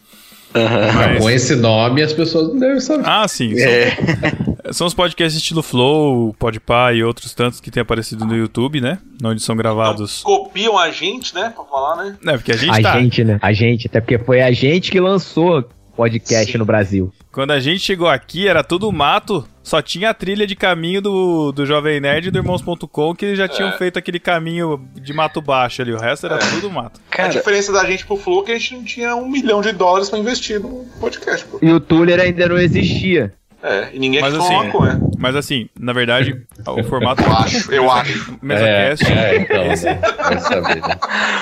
Mas- Com esse nome, as pessoas não devem saber. Ah, sim. São, É. <laughs> são os podcasts estilo Flow, Podpah e outros tantos que têm aparecido no YouTube, né? Onde são gravados. Copiam a gente, né? Pra falar, né? É, porque a gente A tá. gente, né? A gente, até porque foi a gente que lançou podcast Sim. no Brasil. Quando a gente chegou aqui, era tudo mato, só tinha a trilha de caminho do, do Jovem Nerd e do Irmãos.com, que eles já tinham É. feito aquele caminho de mato baixo ali, o resto era tudo mato. a Cara, diferença da gente pro Flow é que a gente não tinha um milhão de dólares pra investir no podcast, pô. E o Tuller ainda não existia. É, e ninguém Mas assim, maconha. Mas assim, na verdade, o formato <laughs> Eu acho, eu acho. MesaCast, É, é, então, esse- vai saber, né?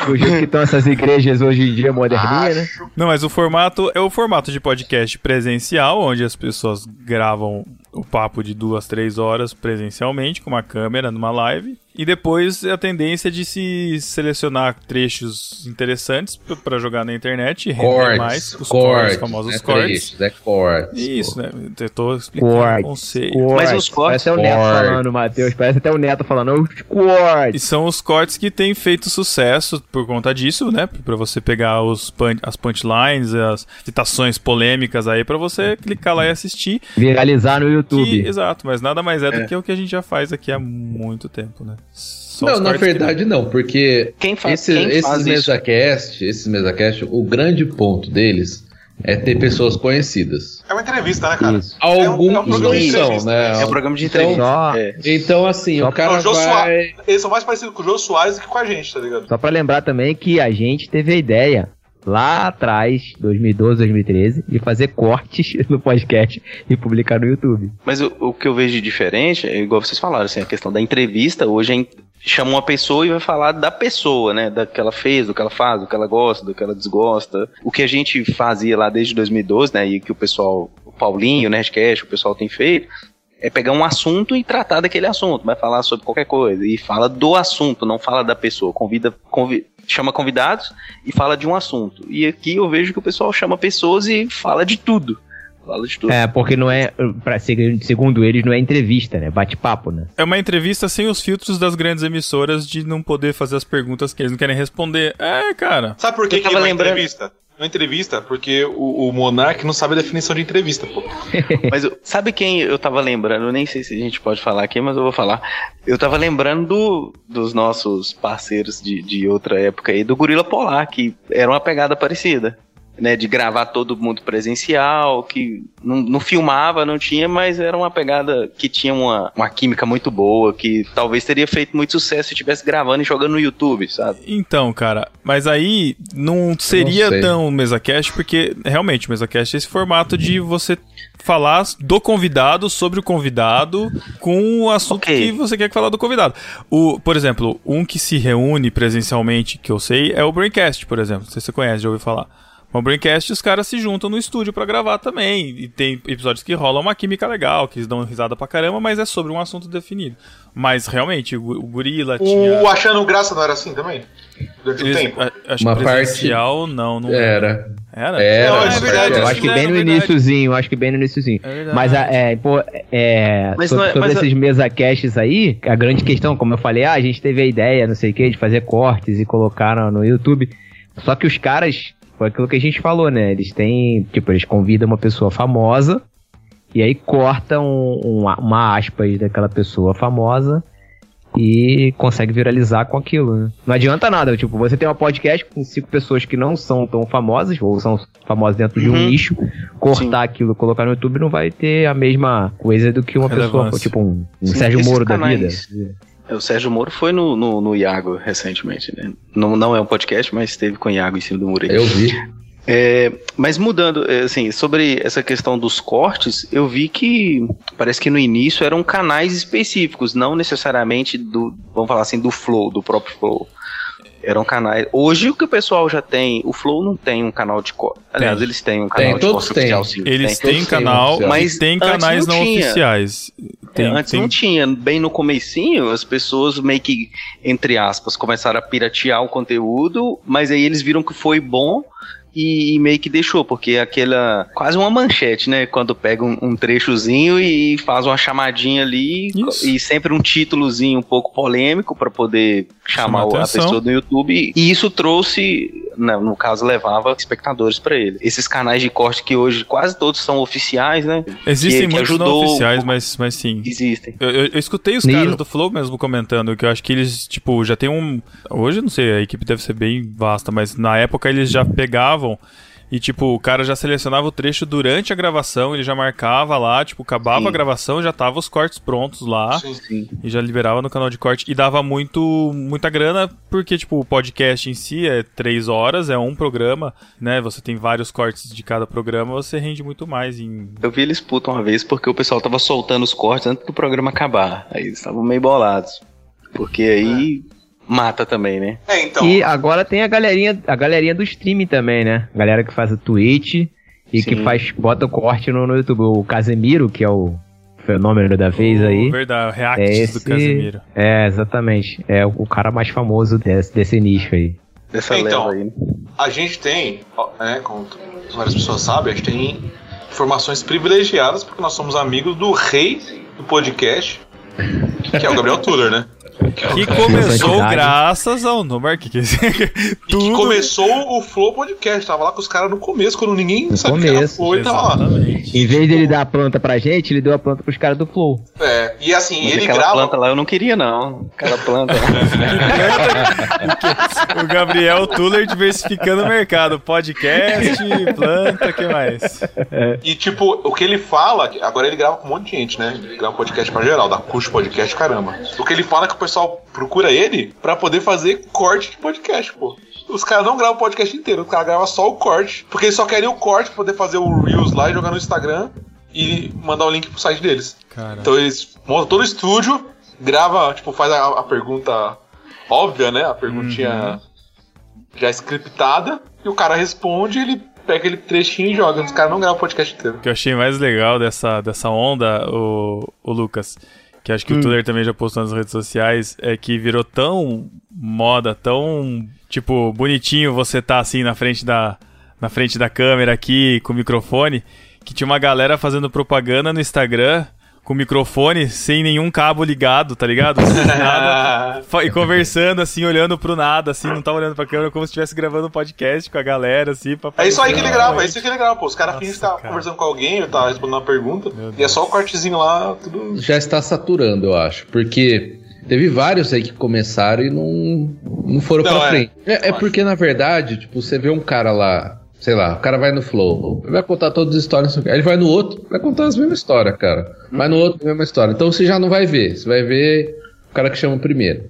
Do jeito que estão essas igrejas hoje em dia moderninhas, né? Não, mas o formato é o formato de podcast presencial, onde as pessoas gravam o papo de duas, três horas presencialmente, com uma câmera, numa live. E depois a tendência de se selecionar trechos interessantes p- pra jogar na internet e render Cortes, mais os cortes, os famosos né, cortes. trechos, É cortes. Isso, né? Eu tô explicando o Cortes. conceito. Cortes. Mas os cortes- Parece até o Neto Cortes. falando, Matheus. Parece até o Neto falando, os E cortes. são os cortes que têm feito sucesso por conta disso, né? Pra você pegar os punch- as punchlines, as citações polêmicas aí, pra você clicar lá e assistir. Viralizar no Que- YouTube. exato, mas nada mais é, do que o que a gente já faz aqui há muito tempo, né? Só Não, na cortes que- verdade não, porque quem faz, esse, quem esses faz isso? mesacast, esses mesacast, o grande ponto deles é ter pessoas conhecidas. É uma entrevista, né, cara? Isso. Alguns É um programa não de são, entrevista. né? É um programa de Então- entrevista. Só, É. Então, assim, Só o cara É o vai... Soares. Eles são mais parecidos com o Jô Soares do que com a gente, tá ligado? só pra lembrar também que a gente teve a ideia lá atrás, 2012, 2013, de fazer cortes <laughs> no podcast e publicar no YouTube. Mas o, o que eu vejo de diferente é igual vocês falaram, assim, a questão da entrevista, hoje é chama uma pessoa e vai falar da pessoa, né? Da que ela fez, do que ela faz, do que ela gosta, do que ela desgosta. O que a gente fazia lá desde 2012, né? E que o pessoal, o Paulinho, o Nerdcast, o pessoal tem feito, é pegar um assunto e tratar daquele assunto. Vai falar sobre qualquer coisa. E fala do assunto, não fala da pessoa. Convida, convi- chama convidados e fala de um assunto. E aqui eu vejo que o pessoal chama pessoas e fala de tudo. Fala de tudo. É, porque não é, pra, segundo eles, não é entrevista, né? Bate-papo, né? É uma entrevista sem os filtros das grandes emissoras de não poder fazer as perguntas que eles não querem responder. É, cara. Sabe por que, Eu que é lembrando- entrevista? É entrevista porque o, o Monark não sabe a definição de entrevista, pô. <laughs> Mas sabe quem eu tava lembrando? Eu nem sei se a gente pode falar aqui, mas eu vou falar. Eu tava lembrando do- dos nossos parceiros de, de outra época aí, do Gorila Polar, que era uma pegada parecida. Né, de gravar todo mundo presencial, que não, não filmava, não tinha, mas era uma pegada que tinha uma, uma química muito boa, que talvez teria feito muito sucesso se estivesse gravando e jogando no YouTube, sabe? Então, cara, mas aí não seria sei. tão MesaCast, porque realmente o MesaCast é esse formato de você falar do convidado sobre o convidado com o assunto Ok. que você quer falar do convidado. O, por exemplo, um que se reúne presencialmente, que eu sei, é o Braincast, por exemplo. Não sei se você conhece, já ouviu falar. O Braincast, os caras se juntam no estúdio pra gravar também. E tem episódios que rolam uma química legal, que eles dão risada pra caramba, mas é sobre um assunto definido. Mas realmente, o, o Gorila tinha. O Achando Graça não era assim também? Durante o tempo? a- acho Uma que parte- presencial, não, não Era. era. Era, Não, é verdade, parte Eu acho que bem no verdade. iníciozinho, acho que bem no iníciozinho. É. Mas, a- é, pô, é, Mas sobre, não é- sobre mas a- esses mesa casts aí, a grande questão, como eu falei, ah, a gente teve a ideia, não sei o que, de fazer cortes e colocar no, no YouTube. Só que os caras, foi aquilo que a gente falou, né? Eles têm, tipo, eles convidam uma pessoa famosa e aí cortam um, uma, uma aspas daquela pessoa famosa e consegue viralizar com aquilo, né? Não adianta nada, tipo, você tem uma podcast com cinco pessoas que não são tão famosas, ou são famosas dentro de um Uhum. nicho, cortar aquilo, colocar no YouTube não vai ter a mesma coisa do que uma pessoa, Relevância. tipo um, um Sim, Sérgio Moro da canais- vida. É, O Sérgio Moro foi no, no, no Iago recentemente, né? Não, não é um podcast, mas esteve com o Iago em cima do muro aí. Eu vi. É, mas mudando, é, assim, sobre essa questão dos cortes, eu vi que parece que no início eram canais específicos, não necessariamente do, vamos falar assim, do Flow, do próprio Flow. Eram canais. Hoje o que o pessoal já tem, o Flow não tem um canal de corte. Aliás, Tem. eles têm um canal de todos corte têm. oficial, sim. Eles tem. têm canal, mas tem canais não não, tinha. oficiais. Tem, É, antes tem- não tinha, bem no comecinho, as pessoas meio que, entre aspas, começaram a piratear o conteúdo, mas aí eles viram que foi bom e, meio que deixou, porque aquela. quase uma manchete, né? Quando pega um, um trechozinho e faz uma chamadinha ali Isso. e sempre um títulozinho um pouco polêmico para poder chamar Chama a pessoa do YouTube. E isso trouxe, né, no caso, levava espectadores para ele. Esses canais de corte que hoje quase todos são oficiais, né? Existem que- que muitos não ajudou- oficiais, mas, mas sim. Existem. Eu, eu- eu escutei os E- caras do Flow mesmo comentando que eu acho que eles, tipo, já tem um. Hoje não sei, a equipe deve ser bem vasta, mas na época eles já pegavam E, tipo, o cara já selecionava o trecho durante a gravação, ele já marcava lá, tipo, acabava Sim. a gravação, já tava os cortes prontos lá. Sim. Sim. E já liberava no canal de corte. E dava muito, muita grana, porque, tipo, o podcast em si é três horas, é um programa, né? Você tem vários cortes de cada programa, você rende muito mais em. Eu vi eles putos uma vez porque o pessoal tava soltando os cortes antes do programa acabar. Aí eles estavam meio bolados. Porque aí mata também, né? É, então. E agora tem a galerinha, a galerinha do streaming também, né? Galera que faz o Twitch e que Sim. faz, bota o corte no, no YouTube. O Casemiro, que é o fenômeno da vez aí. Verdade, reacts É do esse. Casemiro. É, exatamente. É o cara mais famoso desse, desse nicho aí. Dessa Então. aí. A gente tem, né, como várias pessoas sabem, a gente tem informações privilegiadas porque nós somos amigos do rei do podcast, que é o Gabriel Tuller, né? Que começou Santidade. graças ao número que, <laughs> E começou o Flow Podcast. Tava lá com os caras no começo, quando ninguém No sabia que era começo, Flow, ele tava lá. Em vez dele dar a planta pra gente, ele deu a planta pros caras do Flow. É, e assim, Mas ele aquela grava. planta lá eu não queria, não. Aquela planta lá. <laughs> O Gabriel Tuller diversificando o mercado. Podcast, planta, o que mais? E tipo, o que ele fala, agora ele grava com um monte de gente, né? Ele grava um podcast pra geral, da Cuxo Podcast, caramba. O que ele fala é que o pessoal procura ele pra poder fazer corte de podcast, pô. Os caras não gravam o podcast inteiro, os caras gravam só o corte, porque eles só querem o corte pra poder fazer o Reels lá e jogar no Instagram e mandar o link pro site deles. Cara. Então eles montam todo o estúdio, grava, tipo, faz a, a pergunta óbvia, né? A perguntinha já scriptada, e o cara responde ele pega aquele trechinho e joga. Os caras não gravam o podcast inteiro. O que eu achei mais legal dessa, dessa onda, o, o Lucas, que acho que o Tuller também já postou nas redes sociais, é que virou tão moda, tão, tipo, bonitinho você tá assim na frente da, na frente da câmera aqui, com o microfone, que tinha uma galera fazendo propaganda no Instagram com o microfone sem nenhum cabo ligado, tá ligado? Nada. <laughs> E conversando, assim, olhando pro nada, assim, não tava olhando pra câmera, como se estivesse gravando um podcast com a galera, assim, pra É isso aí que ele grava, é isso que ele grava, pô. Os caras fingem que tá cara. conversando com alguém, ou tá respondendo uma pergunta, e é só o cortezinho lá, tudo. Já está saturando, eu acho. Porque teve vários aí que começaram e não, não foram Não, pra é. frente. É, é porque, na verdade, tipo, você vê um cara lá, sei lá, o cara vai no Flow, vai contar todas as histórias, não aí ele vai no outro, vai contar as mesmas histórias, cara. Vai no outro, mesma história. Então você já não vai ver, você vai ver o cara que chama primeiro.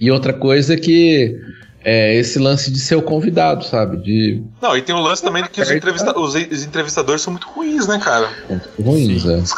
E outra coisa é que é esse lance de ser o convidado, sabe? De Não, e tem o lance também que os, entrevista- os- os entrevistadores são muito ruins, né, cara? pontos ruins, é. Os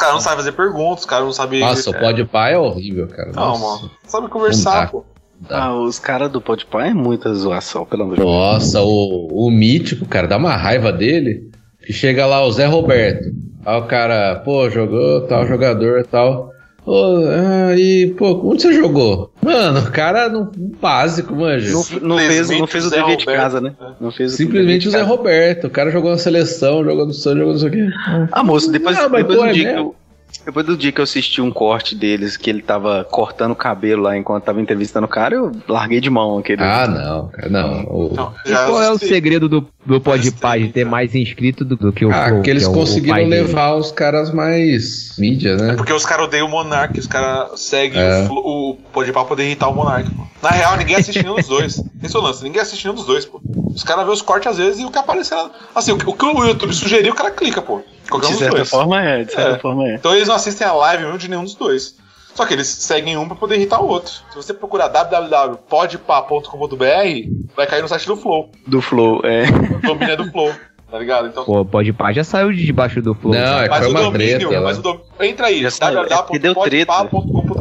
é, é mano. Dá. pô. Tá. Ah, os caras do Podpah é muita zoação, pelo amor de Deus. Nossa, o, o mítico, cara, dá uma raiva dele. Que chega lá o Zé Roberto. Aí o cara, pô, jogou tal jogador tal. Ô, ah, e, pô, onde você jogou? Mano, o cara no básico, manja. Não, não fez, não fez o Zé dever de Roberto. casa, né? Não fez Simplesmente o de Zé. Roberto. O cara jogou na seleção, jogou no Santos, jogou não sei o quê. Ah, moço, depois, Ah, mas depois, pô, do é dia que mesmo? eu, depois do dia que eu assisti um corte deles, que ele tava cortando o cabelo lá enquanto tava entrevistando o cara, eu larguei de mão aquele. Ah, não, cara, não. O- Não, E qual é o segredo do, do Podpah de ter mais inscrito do, do que o Ah, Flow, que eles é o- o conseguiram pai dele? levar os caras mais mídia, né? Porque os caras odeiam o Monark, os caras seguem É. o, Flo- o Pode pra poder irritar o Monark, pô. Na real, ninguém assiste nenhum dos dois. Esse é o lance, ninguém assiste nenhum dos dois, pô. Os caras vê os cortes às vezes e o que aparecer lá. Assim, o que, o que o YouTube sugeriu, o cara clica, pô. Qualquer um de dos certa dois. forma é, de certa É. forma é. Então eles não assistem a live mesmo de nenhum dos dois. Só que eles seguem um pra poder irritar o outro. Se você procurar www.podpa.com.br, vai cair no site do Flow. Do Flow, é. O domínio é do Flow, tá ligado? Então. Pô, Podpah já saiu de debaixo do Flow. Não, é Mas foi o uma domínio, treta mas o dom... entra aí, Já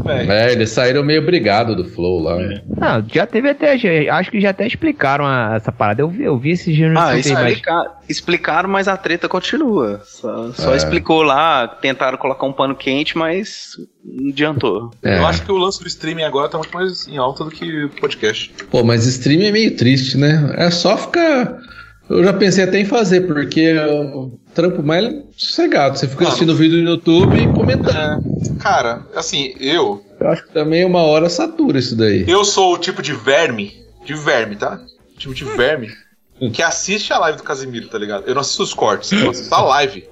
saiu, é. É, eles saíram meio brigados do Flow lá. Não, já teve até. acho que já até explicaram a- essa parada. Eu vi, eu vi esse gênero Ah, não sei, mas explica- explicaram, mas a treta continua. Só, só É. explicou lá, tentaram colocar um pano quente, mas não adiantou. É. Eu acho que o lance do streaming agora tá muito mais em alta do que o podcast. Pô, mas stream é meio triste, né? É só ficar. Eu já pensei até em fazer, porque o trampo mais sossegado. Você fica Mano. assistindo vídeo no YouTube e comentando. É, cara, assim, eu. Eu acho que também uma hora satura isso daí. Eu sou o tipo de verme. De verme, tá? Tipo de verme. Que assiste a live do Casimiro, tá ligado? Eu não assisto os cortes, eu assisto a live.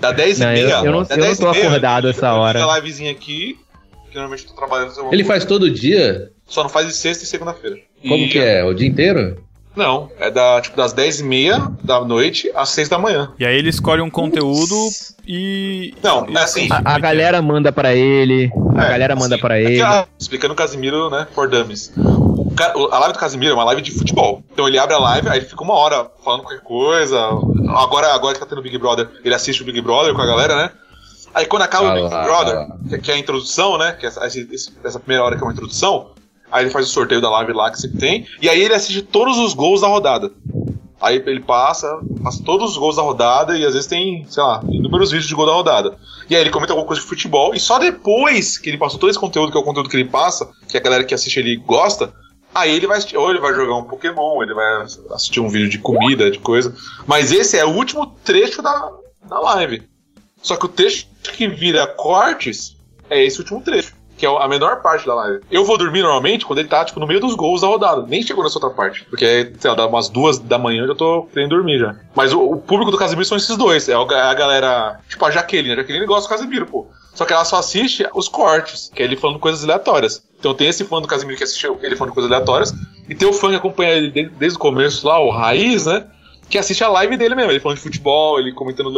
Da 10 Não, e eu- meia. eu não- eu não 10 e tô acordado essa eu hora. a livezinha aqui, que normalmente eu tô trabalhando. eu- Ele faz todo dia? Só não faz de sexta e segunda-feira. Como E- que é? O dia inteiro? Não, é da, tipo, das 10h30 da noite às 6 da manhã. E aí ele escolhe um conteúdo e. Não, é assim. A, a galera manda pra ele, a É, galera manda assim, pra aqui, ele. ah, explicando o Casimiro, né, for dummies. O ca- o- a live do Casimiro é uma live de futebol. Então ele abre a live, aí ele fica uma hora falando qualquer coisa. Agora, agora que tá tendo Big Brother, ele assiste o Big Brother com a galera, né? Aí quando acaba Ah o Big Brother, ah que, que é a introdução, né? Que é essa, essa primeira hora que é uma introdução, aí ele faz o sorteio da live lá que sempre tem, e aí ele assiste todos os gols da rodada. Aí ele passa, passa todos os gols da rodada e às vezes tem, sei lá, inúmeros vídeos de gol da rodada. E aí ele comenta alguma coisa de futebol e só depois que ele passou todo esse conteúdo, que é o conteúdo que ele passa, que a galera que assiste ele gosta, aí ele vai assistir, ou ele vai jogar um Pokémon, ele vai assistir um vídeo de comida, de coisa. Mas esse é o último trecho da, da live. Só que o trecho que vira cortes é esse último trecho. Que é a menor parte da live. Eu vou dormir normalmente quando ele tá, tipo, no meio dos gols da rodada. Nem chegou nessa outra parte. Porque, sei lá, dá umas duas da manhã eu já tô querendo dormir já. Mas o, o público do Casemiro são esses dois. É a galera. Tipo, a Jaqueline. A Jaqueline gosta do Casemiro, pô. Só que ela só assiste os cortes, que é ele falando coisas aleatórias. Então tem esse fã do Casemiro que assiste ele falando coisas aleatórias. E tem o fã que acompanha ele desde, desde o começo lá, o Raiz, né? Que assiste a live dele mesmo. Ele falando de futebol, ele comentando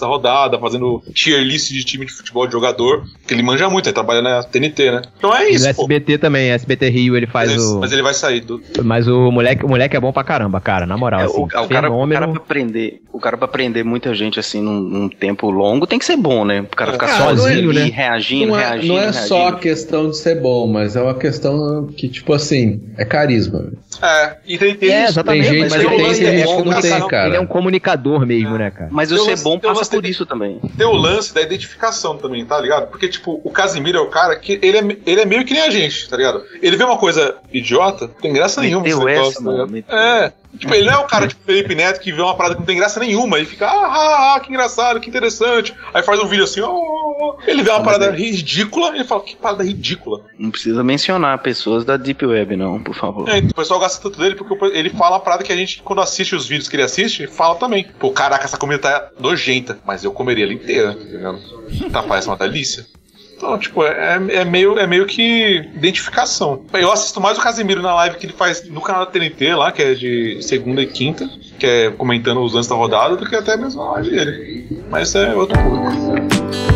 da rodada, fazendo tier list de time de futebol de jogador. Que ele manja muito, ele trabalha na TNT, né? Então é E isso, no pô. SBT também, SBT Rio, ele faz Mas, o. mas ele vai sair do. Mas o moleque, o moleque é bom pra caramba, cara, na moral. É, assim, o, o cara, o cara pra prender, o cara pra prender muita gente assim num, num tempo longo tem que ser bom, né? O cara ficar Cara, sozinho é- ali, reagindo, Não é, reagindo, não é reagindo. só a questão de ser bom, mas é uma questão que, tipo assim, é carisma. É, e tem, tem É, isso. exatamente. Tem gente mas tem, é gente que não tem, cara. ele é um comunicador mesmo, né, cara? Mas o ser lance- bom passa por de- isso também. Tem o lance da identificação também, tá ligado? Porque, tipo, o Casimiro é o cara que ele é, ele é meio que nem a gente, tá ligado? Ele vê uma coisa idiota, não tem graça nenhuma. Meteu negócio, essa, tá mano, meteu. É. Tipo, ele não é o cara tipo Felipe Neto que vê uma parada que não tem graça nenhuma e fica, ah, ah, ah, que engraçado, que interessante. Aí faz um vídeo assim, oh, oh, oh. ele vê uma parada ridícula e ele fala, que parada ridícula. Não precisa mencionar pessoas da Deep Web, não, por favor. É, então o pessoal gosta tanto dele porque ele fala uma parada que a gente, quando assiste os vídeos que ele assiste, fala também. Pô, caraca, essa comida tá nojenta, mas eu comeria ela inteira, tá ligado? Tá, parece uma delícia. Então, tipo, é, é meio, é meio que identificação. Eu assisto mais o Casemiro na live que ele faz no canal da TNT lá, que é de segunda e quinta, que é comentando os lances da rodada, do que até mesmo a live dele. Mas é outro público.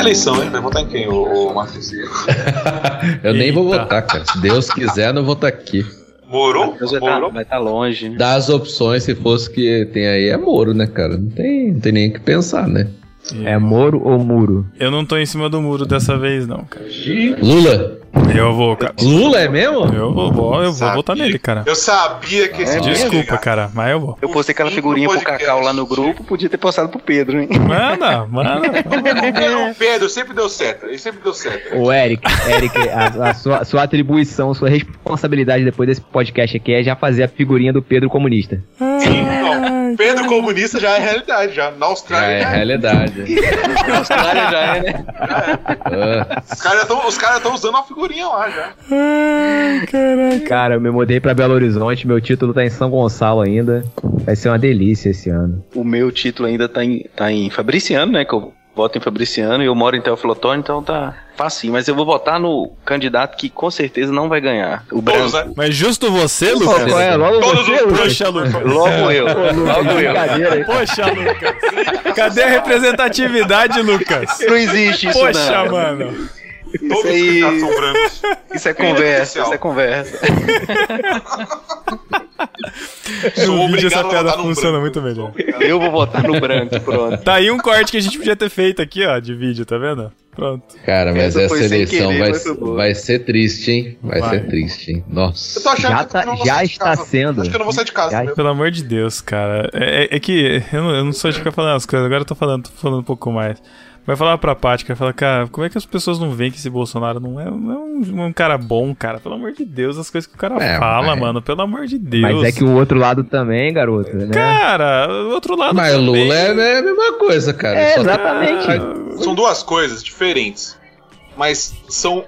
A eleição, hein? Vai votar em quem, o, o Marcos? <laughs> Eu nem vou votar, cara. Se Deus quiser, não vou estar aqui. Moro? Vai Moro? estar longe. Das opções, se fosse que tem aí, é Moro, né, cara? Não tem, não tem nem o que pensar, né? É Moro ou Muro? Eu não tô em cima do muro dessa vez, não, cara. Lula? Eu vou, cara. Lula é mesmo? Eu vou, vou- eu vou votar nele, cara. Eu sabia que esse É, Desculpa, cara, mas eu vou. Eu postei aquela figurinha pro. Cacau lá no grupo, podia ter postado pro Pedro, hein? Manda, manda. <laughs> O Pedro sempre deu certo, ele sempre deu certo. Ô, Eric, Eric, a, a sua, sua atribuição, sua responsabilidade depois desse podcast aqui é já fazer a figurinha do Pedro comunista. Sim, não. Pedro comunista já é realidade, já. Na Já Austrália é já é. realidade. Na Austrália já é, né? Ah, <laughs> Os caras estão tão usando a figurinha lá já. Ai, caraca. Cara, eu me mudei pra Belo Horizonte, meu título tá em São Gonçalo ainda. Vai ser uma delícia esse ano. O meu título ainda tá em, tá em Fabriciano, né? Que eu voto em Fabriciano e eu moro em Teofilotone, então tá facinho. Mas eu vou votar no candidato que com certeza não vai ganhar. O Todos, branco. né? Mas justo você, Lucas? qual é? Logo Todos você, os Lucas? Poxa, Lucas. Logo eu. Lucas, Logo eu. brincadeira aí. Poxa, Lucas. Cadê a representatividade, Lucas? Não existe isso, Poxa, não. mano. Todos os aí- candidatos são brancos. Isso é é conversa, isso é conversa. Sou No vídeo essa piada funciona muito melhor. Eu vou votar no branco, pronto. Tá aí um corte que a gente podia ter feito aqui, ó, de vídeo, tá vendo? Pronto. cara, mas Essa essa, eleição querer, vai, boa. vai ser triste, hein? Vai, Vai. ser triste, hein? Nossa. Eu tô achando Já que tá- eu vou já está sendo. Acho que eu não vou sair de casa Já- mesmo. Pelo amor de Deus, cara. É, é- é que eu não, eu não sou de ficar falando as coisas, agora eu tô falando, tô falando um pouco mais. Vai falar pra Paty, vai falar, cara, como é que as pessoas não veem que esse Bolsonaro não é, não é um, um cara bom, cara? Pelo amor de Deus, as coisas que o cara É, fala, mas- mano, pelo amor de Deus. Mas é que o outro lado também, garoto, né? Cara, o outro lado Mas também. Lula é, é a mesma coisa, cara. É, Só- exatamente. São duas coisas diferentes, mas são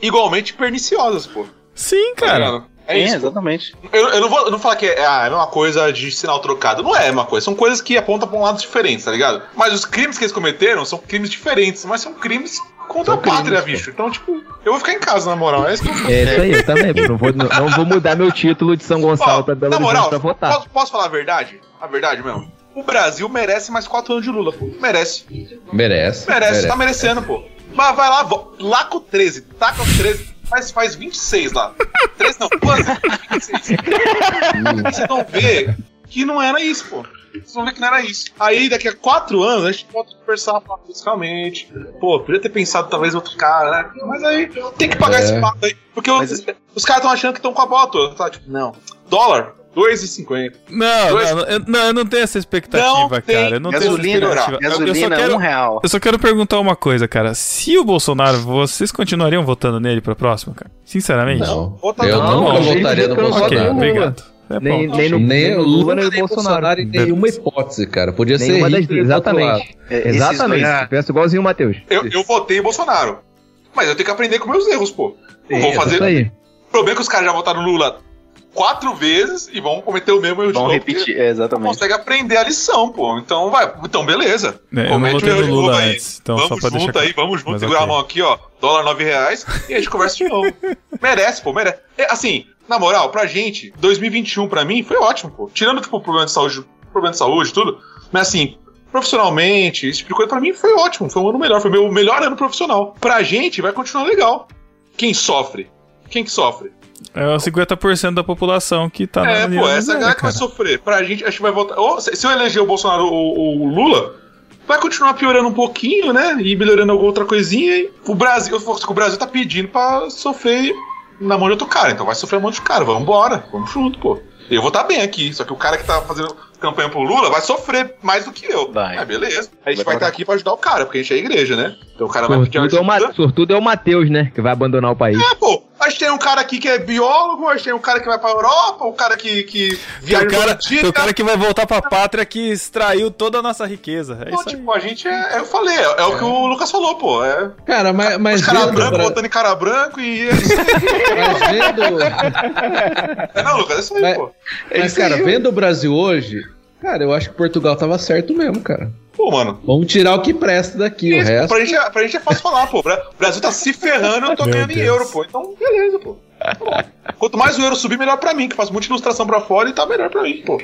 igualmente perniciosas, pô. Sim, Tá cara. ligado? É É, isso. exatamente. Eu, eu não vou eu não vou falar que é ah, é a mesma coisa de sinal trocado. Não é a mesma coisa. São coisas que apontam pra um lado diferente, tá ligado? Mas os crimes que eles cometeram são crimes diferentes, mas são crimes contra São a pátria, crimes, bicho. Então, tipo, eu vou ficar em casa, na moral. É isso que eu É isso aí, eu também. Não vou, não, não vou mudar meu título de São Gonçalo Ó, pra Belo na Horizonte moral, pra votar. Posso, posso falar a verdade? A verdade mesmo. O Brasil merece mais quatro anos de Lula, pô. Merece. Merece. Merece, tá merecendo, pô. Mas vai lá, vo- lá com 13, taca os 13, faz, faz 26 lá. 13 não, quanto? 26. Aí vocês vão ver que não era isso, pô. Vocês vão ver que não era isso. Aí daqui a 4 anos a gente volta a conversar fiscalmente. Pô, podia ter pensado talvez em outro cara, né? Mas aí tem que pagar É. esse papo aí. Porque os, os caras estão achando que estão com a bola toda. Tá? Tipo, não. Dólar, 2,50. Não, Dois- não, eu, não, eu não tenho essa expectativa, Não tem. cara. Eu não tenho essa Gasolina, expectativa. Eu- eu, só gasolina, quero, um real. eu só quero perguntar uma coisa, cara. Se o Bolsonaro, vocês continuariam votando nele pra próxima, cara? Sinceramente? Não. Outra Eu não, nunca votaria no eu Ok, no Bolsonaro. Lula. obrigado. É Nem, nem no, Nem o Lula, nem o Bolsonaro em nenhuma hipótese, cara. Podia ser Nenhuma das Hitler lado. Exatamente. É, Exatamente. dois- Eu Penso igualzinho o Matheus. Eu, eu votei em Bolsonaro. Mas eu tenho que aprender com meus erros, pô. Não vou É, fazer. Isso aí. O problema é que os caras já votaram no Lula quatro vezes e vão cometer o mesmo erro de Vão novo. repetir, é, exatamente. consegue aprender a lição, pô. Então vai. Então, beleza. É, Comete o erro de Lula novo aí. antes, então só vamos deixar junto aí, vamos junto, segurar ok. a mão aqui, ó. Dólar nove reais e a gente conversa de novo. <laughs> merece, pô, merece. É, assim, na moral, pra gente, 2021 pra mim foi ótimo, pô. Tirando, tipo, o problema de saúde, problema de saúde, tudo. Mas assim, profissionalmente, esse tipo de coisa pra mim foi ótimo. Foi um ano melhor, foi meu melhor ano profissional. Pra gente vai continuar legal. Quem sofre? Quem que sofre? É o 50% da população que tá É, na pô, essa é, galera que vai sofrer. Pra gente, acho que vai voltar. Ou, se eu eleger o Bolsonaro ou o Lula, vai continuar piorando um pouquinho, né? E melhorando alguma outra coisinha. E o Brasil, o Brasil tá pedindo pra sofrer na mão de outro cara. Então vai sofrer na mão de cara. Vambora, vamos junto, pô. Eu vou estar bem aqui, só que o cara que tá fazendo campanha pro Lula vai sofrer mais do que eu. Vai. Ah, beleza. A gente Vai vai estar aqui pra ajudar o cara, porque a gente é igreja, né? Então o cara vai pedir Sortudo é, o ajuda. Ma- sortudo é o Matheus, né? Que vai abandonar o país. É, pô, a gente tem um cara aqui que é biólogo, a gente tem um cara que vai pra Europa, o cara que, que Tem viaja o, cara, tem o cara que vai voltar pra pátria que extraiu toda a nossa riqueza. É Pô, isso aí. tipo, a gente é, é- Eu falei, é, é o que o Lucas falou, pô. É Cara, mas, mas cara vendo, branco Bra- botando em cara branco e. É, aí. mas vendo, <laughs> é não, Lucas, é isso aí, Mas- pô. mas, cara, vendo o Brasil hoje, cara, eu acho que Portugal tava certo mesmo, cara. Pô, mano. Vamos tirar o que presta daqui, o isso, resto. pra, gente, é- pra gente é fácil falar, pô. O Bra- o Brasil tá se ferrando, eu tô Meu ganhando em euro, pô. Então, beleza, pô. Tá. <laughs> Quanto mais o euro subir, melhor pra mim, que faz muita ilustração pra fora e tá melhor pra mim, pô.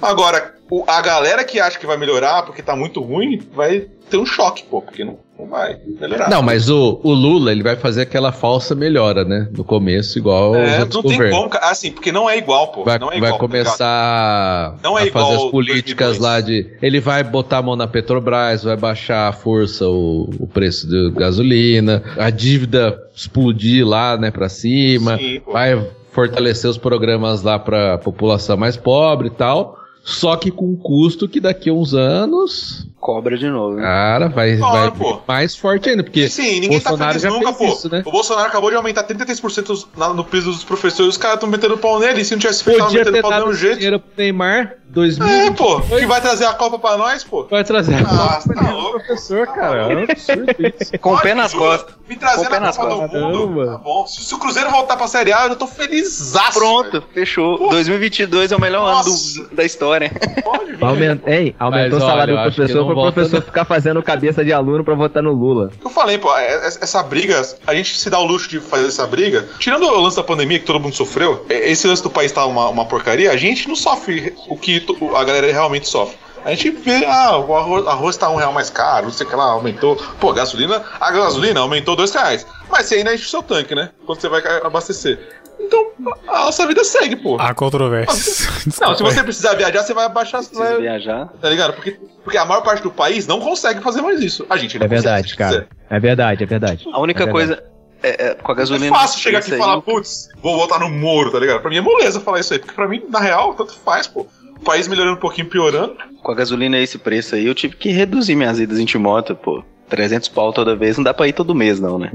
Agora, o- a galera que acha que vai melhorar porque tá muito ruim, vai ter um choque, pô, porque não vai melhorar. Não, mas o, o Lula, ele vai fazer aquela falsa melhora, né? No começo, igual É, os outros não tem governos. como, cara. Assim, porque não é igual, pô. Vai, não é vai igual, tá ligado? começar Não é a fazer as políticas 2002. lá de. Ele vai botar a mão na Petrobras, vai baixar a força o, o preço da gasolina, a dívida explodir lá, né, pra cima, Sim, vai fortalecer os programas lá pra população mais pobre e tal. Só que com um custo que daqui a uns anos, Cobra de novo. né? cara, vai, Claro, vai pô. mais forte ainda. Porque Sim, ninguém Bolsonaro tá feliz nunca, pô. isso, né? O Bolsonaro acabou de aumentar 33% na- no piso dos professores, os caras estão metendo pau nele, e se não tivesse feito, tava podia metendo pau do mesmo jeito. dinheiro pro Neymar, 2000. É, pô, que vai trazer a Copa pra nós, pô. Vai trazer a Ah, Copa tá pro louco. professor, cara. É um absurdo isso. Com o pé nas costas. Me trazer Com o pé na nas Copa do. Mundo. Caramba. Tá bom. Se, se o Cruzeiro voltar pra Série A, eu tô feliz. Pronto, fechou. Pô. 2022 é o melhor ano Nossa. do- da história. Pode vir. Aument... Ei, aumentou Mas, o salário olha, do professor pro volta, professor não. ficar fazendo cabeça de aluno pra votar no Lula. Eu falei, pô, é- é- essa briga, a gente se dá o luxo de fazer essa briga. Tirando o lance da pandemia que todo mundo sofreu, é- esse lance do país tá uma, uma porcaria, a gente não sofre o que a galera realmente sofre. A gente vê, ah, o arroz, arroz tá um real mais caro, não sei o que lá, aumentou. Pô, a gasolina, a gasolina aumentou dois reais. Mas você ainda enche o seu tanque, né? Quando você vai abastecer. Então, a nossa vida segue, pô. Há controvérsias. <laughs> Não, se você precisar viajar, você vai abaixar. Precisa Vai, viajar. tá ligado? Porque, porque a maior parte do país não consegue fazer mais isso. A gente não É verdade, consegue, cara. É verdade, é verdade. A única É verdade. coisa. É, é, com a É gasolina. fácil chegar aqui e falar, putz, vou voltar no Moro, tá ligado? Pra mim é moleza falar isso aí, porque pra mim, na real, tanto faz, pô. O país melhorando um pouquinho, piorando. Com a gasolina esse preço aí, eu tive que reduzir minhas idas em Timóteo, pô. 300 pau toda vez, não dá pra ir todo mês, não, né?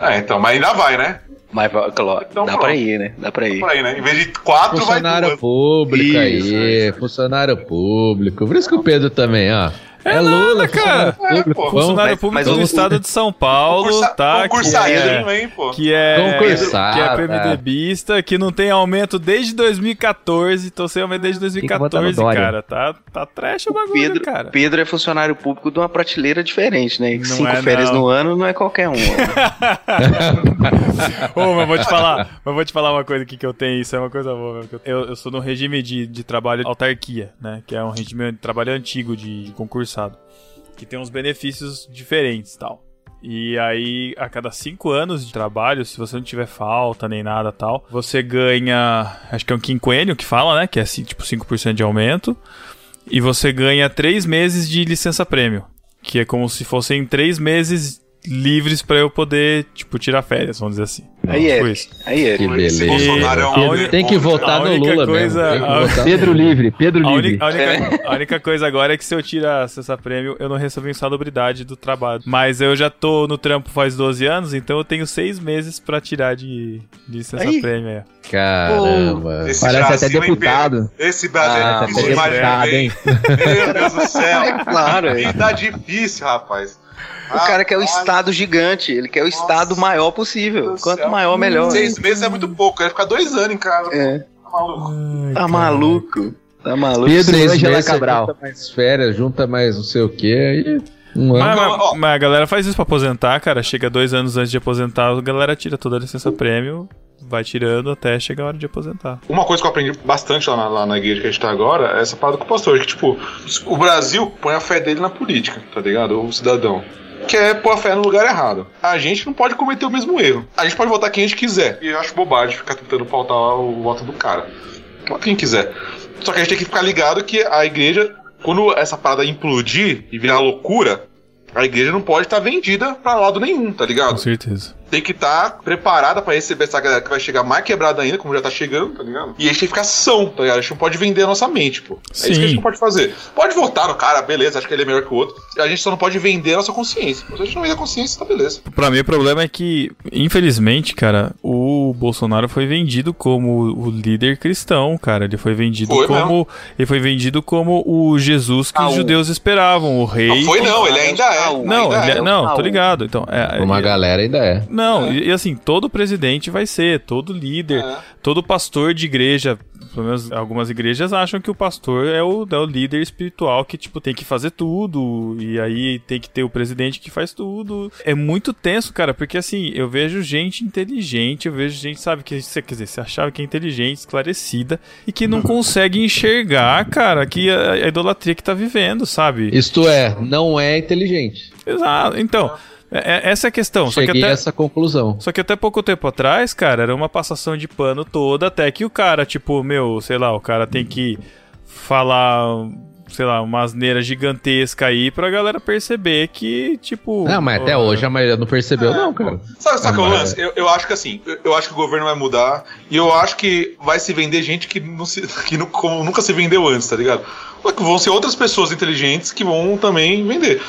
É, então, mas ainda vai, né? Mas, claro, Então dá pronto. pra ir, né? Dá pra ir. Por aí, né? Em vez de quatro, vai Funcionário duas. público Isso, aí, isso. funcionário público. Por isso que o Pedro também, ó. É, Lula, cara. funcionário público. É, pô. Vamos, Funcionário mas- público mas do estado de São Paulo, Concursa- tá? Que concursadinho, é, hein, pô. que é, que é é. PMDBista, que não tem aumento desde 2014. Tô sem aumento desde que votar no 2014, Dória. cara. Tá, tá trash o bagulho, Pedro, cara. Pedro é funcionário público de uma prateleira diferente, né? Não Cinco é, férias não. no ano não é qualquer um. <laughs> Ô, mas vou te falar, <laughs> mas vou te falar uma coisa aqui que eu tenho, isso é uma coisa boa. Eu, eu sou no regime de, de trabalho autarquia, né? Que é um regime de trabalho antigo de concursado. Que tem uns benefícios diferentes tal. E aí, a cada cinco anos de trabalho, se você não tiver falta nem nada tal, você ganha. Acho que é um quinquênio que fala, né? Que é assim, tipo 5% de aumento. E você ganha três meses de licença prêmio. Que é como se fossem três meses livres pra eu poder, tipo, tirar férias, vamos dizer assim. Aí é. isso. Aí é. Que beleza. Bolsonaro é um Tem que votar no Lula coisa- mesmo. Pedro. Livre, Pedro A, Livre. uni- a única, a única coisa agora é que se eu tirar essa prêmio, eu não recebo insalubridade do trabalho. Mas eu já tô no trampo faz 12 anos, então eu tenho seis meses pra tirar de, de Aí. prêmio. É. Caramba. Esse Parece até deputado. Esse Brasil Ah, é deputado, hein? Meu Deus do céu. <laughs> É claro, é. Vida difícil, rapaz. O cara quer o estado gigante, ele quer o Nossa. estado maior possível. Quanto céu. maior, melhor. Seis meses é muito pouco, ele ficar dois anos em casa. É. Tá maluco. Tá maluco. Tá maluco. Pedro meses, você Cabral. Junta mais férias, junta mais não sei o que, aí um ano. Mas, mas- mas a galera faz isso pra aposentar, cara. Chega dois anos antes de aposentar, a galera tira toda a licença prêmio, vai tirando até chegar a hora de aposentar. Uma coisa que eu aprendi bastante lá na, lá na igreja que a gente tá agora é essa parada com o pastor, que tipo, o Brasil põe a fé dele na política, tá ligado? O cidadão. Que é pôr a fé no lugar errado. A gente não pode cometer o mesmo erro. A gente pode votar quem a gente quiser. E eu acho bobagem ficar tentando pautar o voto do cara. Vota quem quiser. Só que a gente tem que ficar ligado que a igreja, quando essa parada implodir e virar loucura, a igreja não pode estar vendida pra lado nenhum, tá ligado? Com certeza. Tem que estar preparada pra receber essa galera que vai chegar mais quebrada ainda, como já tá chegando, tá ligado? E a gente tem que ficar são, tá ligado? A gente não pode vender a nossa mente, pô. É isso que a Sim. gente não pode fazer. Pode votar no cara, beleza, acho que ele é melhor que o outro. A gente só não pode vender a nossa consciência. Se a gente não vender a consciência, tá beleza. Pra mim, o problema é que, infelizmente, cara, o Bolsonaro foi vendido como o líder cristão, cara. Ele foi vendido Foi como. Ele foi vendido como o Jesus que Ah, os judeus esperavam, o rei. Não foi não, ele ainda é. Não, ainda ele é- é. não, Ah, tô ligado. Então, é, Uma é- galera ainda é. Não, e, e assim, todo presidente vai ser, todo líder, É. todo pastor de igreja, pelo menos algumas igrejas acham que o pastor é o, é o líder espiritual que, tipo, tem que fazer tudo, e aí tem que ter o presidente que faz tudo. É muito tenso, cara, porque assim, eu vejo gente inteligente, eu vejo gente, sabe, que você quer dizer, você achava que é inteligente, esclarecida, e que não consegue enxergar, cara, que a, a idolatria que tá vivendo, sabe? Isto é, não é inteligente. Exato. Então, é- é- essa é a questão. Só que Cheguei até... a essa conclusão. Só que até pouco tempo atrás, cara, era uma passação de pano toda, até que o cara, tipo, meu, sei lá, o cara tem que falar, sei lá, uma asneira gigantesca aí pra galera perceber que, tipo. Não, mas até ó, hoje a maioria não percebeu, não, cara. Sabe, sabe qual é o Mas- lance? Eu, eu acho que assim, eu, acho que o governo vai mudar e eu acho que vai se vender gente que, não se, <laughs> que nu- como nunca se vendeu antes, tá ligado? Só que Vão ser outras pessoas inteligentes que vão também vender.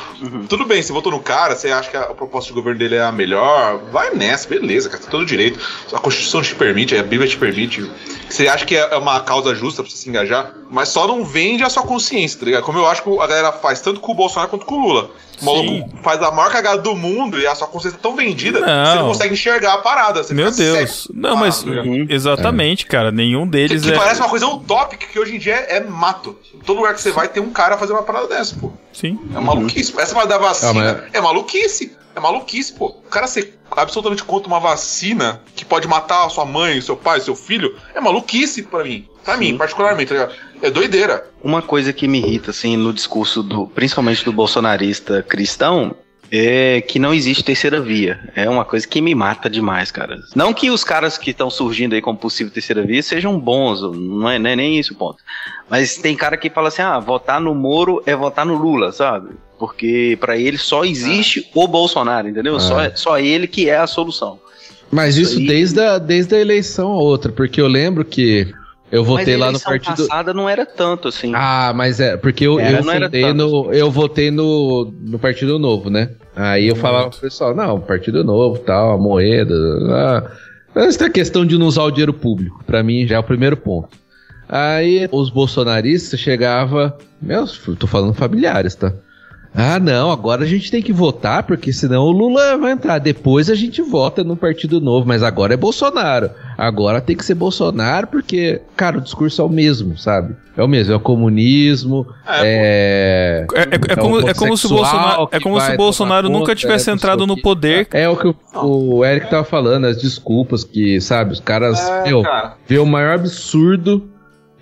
Tudo bem, você votou no cara, você acha que a proposta de governo dele é a melhor, vai nessa, beleza, cara, tá todo direito. A Constituição te permite, a Bíblia te permite. Você acha que é uma causa justa pra você se engajar, mas só não vende a sua consciência, tá ligado? Como eu acho que a galera faz tanto com o Bolsonaro quanto com o Lula. O maluco Sim. faz a maior cagada do mundo e a sua consciência é tão vendida que você Não. não consegue enxergar a parada. Você Meu Deus. Não, Ah, mas. ligado? Uhum. Exatamente, cara. Nenhum Que, deles que é. parece uma coisa utópica que hoje em dia é, é mato. Todo lugar que você vai tem um cara fazendo uma parada dessa, pô. Sim. É maluquice. Essa parada da vacina Ah, mas- é maluquice. É maluquice, pô. O cara ser absolutamente contra uma vacina que pode matar a sua mãe, seu pai, seu filho, é maluquice pra mim. Pra mim, particularmente, tá ligado? É doideira. Uma coisa que me irrita, assim, no discurso do, principalmente do bolsonarista cristão, é que não existe terceira via. É uma coisa que me mata demais, cara. Não que os caras que estão surgindo aí como possível terceira via sejam bons, não é, não é nem isso o ponto. Mas tem cara que fala assim: ah, votar no Moro é votar no Lula, sabe? Porque pra ele só existe o Bolsonaro, entendeu? Ah. Só, só ele que é a solução. Mas Isso isso aí- desde a, desde a eleição a outra, porque eu lembro que eu votei Mas lá no partido. passada não era tanto assim. Ah, mas é, porque eu, Era, eu, votei tanto. no, eu votei no, no Partido Novo, né? Aí eu falava pro pessoal, não, Partido Novo, tal, a moeda. Ah, essa é questão de não usar o dinheiro público. Pra mim já é o primeiro ponto. Aí os bolsonaristas chegavam, meus, tô falando familiares, tá? Ah, não, agora a gente tem que votar, porque senão o Lula vai entrar. Depois a gente vota num partido novo, mas agora é Bolsonaro. Agora tem que ser Bolsonaro, porque, cara, o discurso é o mesmo, sabe? É o mesmo, é o comunismo, é. É, é- é como, é como se o Bolsonaro, é como se o Bolsonaro nunca tivesse entrado no poder. É o que o, o Eric tava falando, as desculpas que, sabe, os caras, É, meu, cara. vê o maior absurdo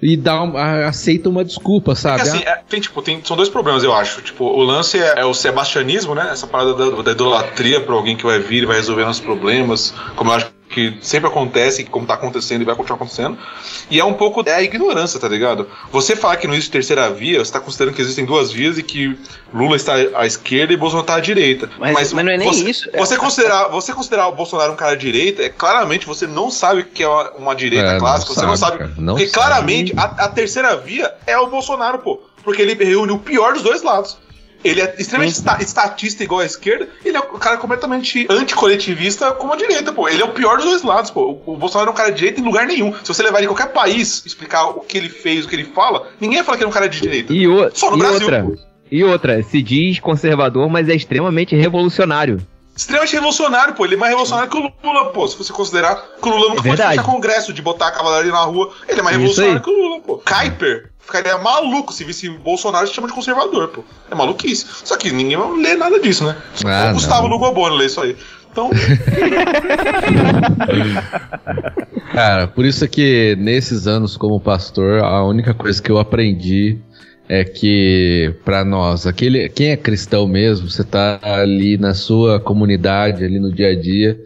e dá um- a- aceita uma desculpa, sabe? Porque, assim, é, tem, tipo, tem, são dois problemas, eu acho. Tipo, o lance é, é o sebastianismo, né? Essa parada da, da idolatria pra alguém que vai vir e vai resolver nossos problemas, como eu acho que sempre acontece, como tá acontecendo e vai continuar acontecendo. E é um pouco é a ignorância, tá ligado? Você falar que não existe terceira via, você tá considerando que existem duas vias e que Lula está à esquerda e Bolsonaro está à direita. Mas- mas não é nem você, isso. Você considerar, você considerar o Bolsonaro um cara de direita, é claramente você não sabe o que é uma, uma direita É, não clássica, você não sabe, sabe. cara, não porque sabe. claramente a, a terceira via é o Bolsonaro, pô. Porque ele reúne o pior dos dois lados. Ele é extremamente esta- estatista igual à esquerda, ele é um cara completamente anticoletivista como a direita, pô. Ele é o pior dos dois lados, pô. O, o Bolsonaro é um cara de direita em lugar nenhum. Se você levar ele em qualquer país, explicar o que ele fez, o que ele fala, ninguém vai falar que ele é um cara de direita. E, o- Só no e Brasil, outra, pô. e outra, se diz conservador, mas é extremamente revolucionário. Extremamente revolucionário, pô. Ele é mais revolucionário que o Lula, pô. Se você considerar que o Lula nunca É pode fechar congresso de botar a cavalaria na rua, ele é mais Isso revolucionário aí. que o Lula, pô. Kuiper ficaria maluco se visse Bolsonaro se chama de conservador, pô. É maluquice. Só que ninguém vai ler nada disso, né? Ah, o Gustavo. Lugoboni lê isso aí. Então, <laughs> Cara, por isso que nesses anos como pastor, a única coisa que eu aprendi é que pra nós, aquele quem é cristão mesmo, você tá ali na sua comunidade, ali no dia a dia,